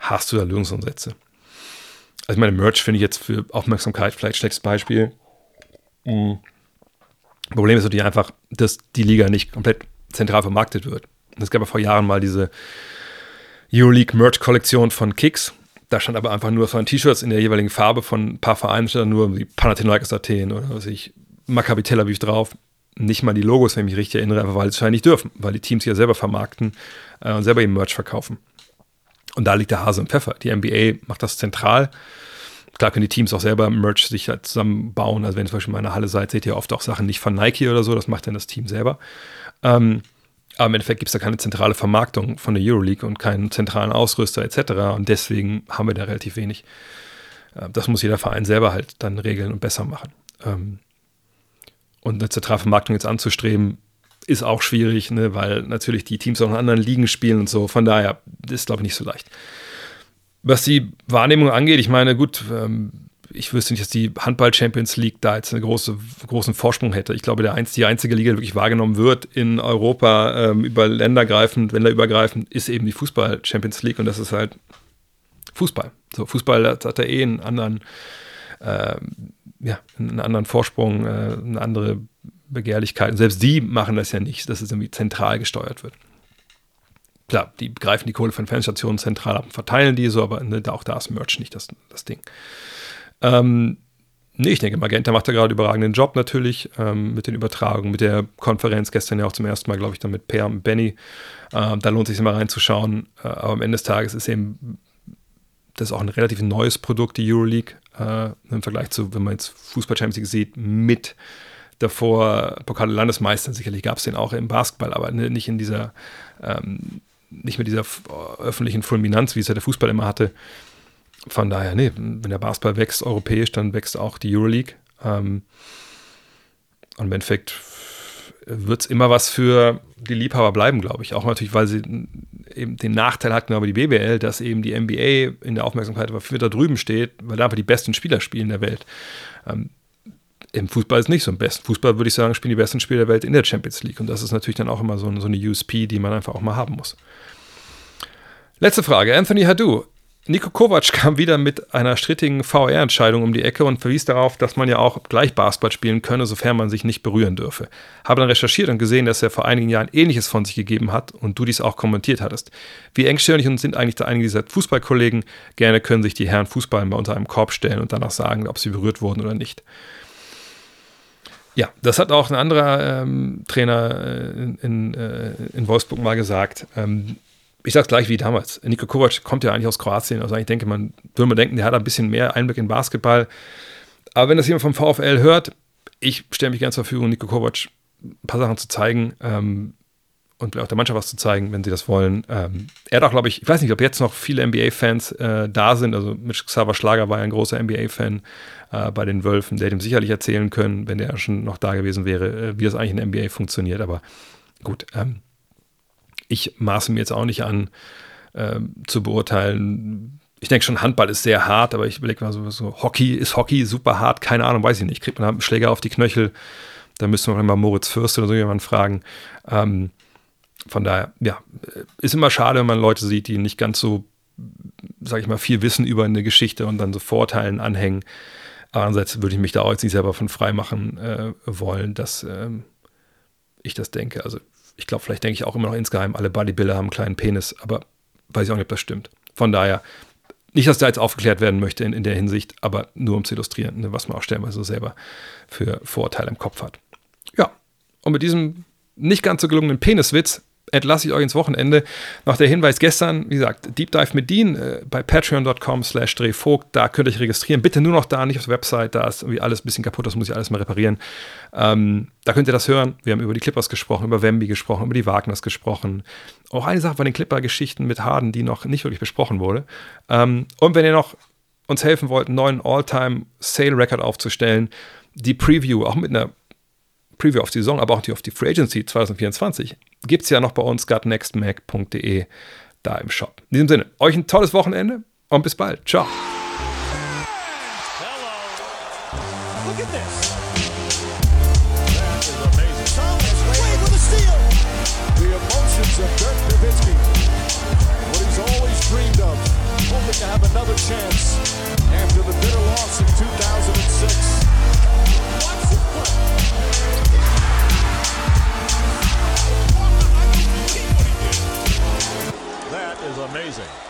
Hast du da Lösungsansätze? Also ich meine, Merch finde ich jetzt für Aufmerksamkeit vielleicht schlechtes Beispiel. Mhm. Problem ist natürlich einfach, dass die Liga nicht komplett zentral vermarktet wird. Es gab ja vor Jahren mal diese Euroleague-Merch-Kollektion von Kicks. Da stand aber einfach nur von T-Shirts in der jeweiligen Farbe von ein paar Vereinen, stand nur wie Panathinaikos Athen oder was ich, Maccabi Tel Aviv drauf. Nicht mal die Logos, wenn ich mich richtig erinnere, einfach weil sie es wahrscheinlich nicht dürfen, weil die Teams ja selber vermarkten äh, und selber eben Merch verkaufen. Und da liegt der Hase im Pfeffer. Die NBA macht das zentral. Klar können die Teams auch selber Merch sich halt zusammenbauen. Also wenn ihr zum Beispiel in meiner Halle seid, seht ihr oft auch Sachen nicht von Nike oder so. Das macht dann das Team selber. Ähm, aber im Endeffekt gibt es da keine zentrale Vermarktung von der Euroleague und keinen zentralen Ausrüster etc. Und deswegen haben wir da relativ wenig. Äh, das muss jeder Verein selber halt dann regeln und besser machen. Ähm, und eine zentrale Vermarktung jetzt anzustreben, ist auch schwierig, ne, weil natürlich die Teams auch in anderen Ligen spielen und so. Von daher ist, glaube ich, nicht so leicht. Was die Wahrnehmung angeht, ich meine, gut, ähm, ich wüsste nicht, dass die Handball Champions League da jetzt einen große, großen Vorsprung hätte. Ich glaube, der einz, die einzige Liga, die wirklich wahrgenommen wird in Europa ähm, über ländergreifend, länderübergreifend, ist eben die Fußball Champions League und das ist halt Fußball. So, Fußball hat, hat da eh einen anderen, äh, ja, einen anderen Vorsprung, äh, eine andere Begehrlichkeit. Und selbst die machen das ja nicht, dass es irgendwie zentral gesteuert wird. Klar, die greifen die Kohle von Fanstationen zentral ab und verteilen die so, aber ne, auch da ist Merch nicht das, das Ding. Ähm, nee, ich denke, Magenta macht da gerade überragenden Job natürlich ähm, mit den Übertragungen, mit der Konferenz gestern ja auch zum ersten Mal, glaube ich, dann mit Per und Benny. Ähm, da lohnt es sich mal reinzuschauen. Äh, aber am Ende des Tages ist eben das ist auch ein relativ neues Produkt, die Euroleague, äh, im Vergleich zu, wenn man jetzt Fußball Champions League sieht, mit davor Pokal Landesmeister. Sicherlich gab es den auch im Basketball, aber ne, nicht in dieser, ähm, nicht mit dieser öffentlichen Fulminanz, wie es ja der Fußball immer hatte. Von daher, nee, wenn der Basketball wächst europäisch, dann wächst auch die Euroleague. Ähm, und im Endeffekt wird es immer was für die Liebhaber bleiben, glaube ich. Auch natürlich, weil sie eben den Nachteil hatten, aber die BBL, dass eben die NBA in der Aufmerksamkeit aber viel da drüben steht, weil da einfach die besten Spieler spielen der Welt. Ähm, Im Fußball ist nicht so. Im besten Fußball würde ich sagen, spielen die besten Spieler der Welt in der Champions League. Und das ist natürlich dann auch immer so, so eine USP, die man einfach auch mal haben muss. Letzte Frage. Anthony Hadou. Nico Kovac (laughs) kam wieder mit einer strittigen VR-Entscheidung um die Ecke und verwies darauf, dass man ja auch gleich Basketball spielen könne, sofern man sich nicht berühren dürfe. Habe dann recherchiert und gesehen, dass er vor einigen Jahren Ähnliches von sich gegeben hat und du dies auch kommentiert hattest. Wie engstirnig sind eigentlich da einige dieser Fußballkollegen? Gerne können sich die Herren Fußball mal unter einem Korb stellen und danach sagen, ob sie berührt wurden oder nicht. Ja, das hat auch ein anderer ähm, Trainer äh, in, in, äh, in, Wolfsburg mal gesagt. Ähm, ich sag's gleich wie damals. Niko Kovac kommt ja eigentlich aus Kroatien. Also ich denke, man würde man denken, der hat ein bisschen mehr Einblick in Basketball. Aber wenn das jemand vom VfL hört, ich stelle mich gerne zur Verfügung, Niko Kovac ein paar Sachen zu zeigen ähm, und auch der Mannschaft was zu zeigen, wenn sie das wollen. Ähm, er hat auch, glaube ich, ich weiß nicht, ob jetzt noch viele NBA-Fans äh, da sind. Also Mitch Xaver Schlager war ja ein großer NBA-Fan äh, bei den Wölfen. Der hätte ihm sicherlich erzählen können, wenn der schon noch da gewesen wäre, äh, wie das eigentlich in der NBA funktioniert. Aber gut, ähm, ich maße mir jetzt auch nicht an, äh, zu beurteilen. Ich denke schon, Handball ist sehr hart, aber ich überlege mal so, so, Hockey, ist Hockey super hart? Keine Ahnung, weiß ich nicht. Kriegt man einen Schläger auf die Knöchel? Da müsste man mal Moritz Fürst oder so jemanden fragen. Ähm, von daher, ja, ist immer schade, wenn man Leute sieht, die nicht ganz so, sag ich mal, viel wissen über eine Geschichte und dann so Vorteilen anhängen. Andererseits würde ich mich da auch jetzt nicht selber von frei machen äh, wollen, dass ähm, ich das denke. Also ich glaube, vielleicht denke ich auch immer noch insgeheim, alle Bodybuilder haben einen kleinen Penis, aber weiß ich auch nicht, ob das stimmt. Von daher, nicht, dass da jetzt aufgeklärt werden möchte in, in der Hinsicht, aber nur um zu illustrieren, ne, was man auch stellenweise selber für Vorurteile im Kopf hat. Ja, und mit diesem nicht ganz so gelungenen Peniswitz entlasse ich euch ins Wochenende. Noch der Hinweis gestern, wie gesagt, Deep Dive mit Dean äh, bei patreon.com slash drehvogt, da könnt ihr euch registrieren. Bitte nur noch da, nicht auf der Website, da ist irgendwie alles ein bisschen kaputt, das muss ich alles mal reparieren. Ähm, da könnt ihr das hören. Wir haben über die Clippers gesprochen, über Wemby gesprochen, über die Wagners gesprochen. Auch eine Sache bei den Clipper-Geschichten mit Harden, die noch nicht wirklich besprochen wurde. Ähm, und wenn ihr noch uns helfen wollt, einen neuen All-Time-Sale-Record aufzustellen, die Preview, auch mit einer Preview auf die Saison, aber auch die auf die Free Agency 2024, gibt es ja noch bei uns gutnextmac.de da im Shop. In diesem Sinne, euch ein tolles Wochenende und bis bald. Ciao. have another chance Is amazing.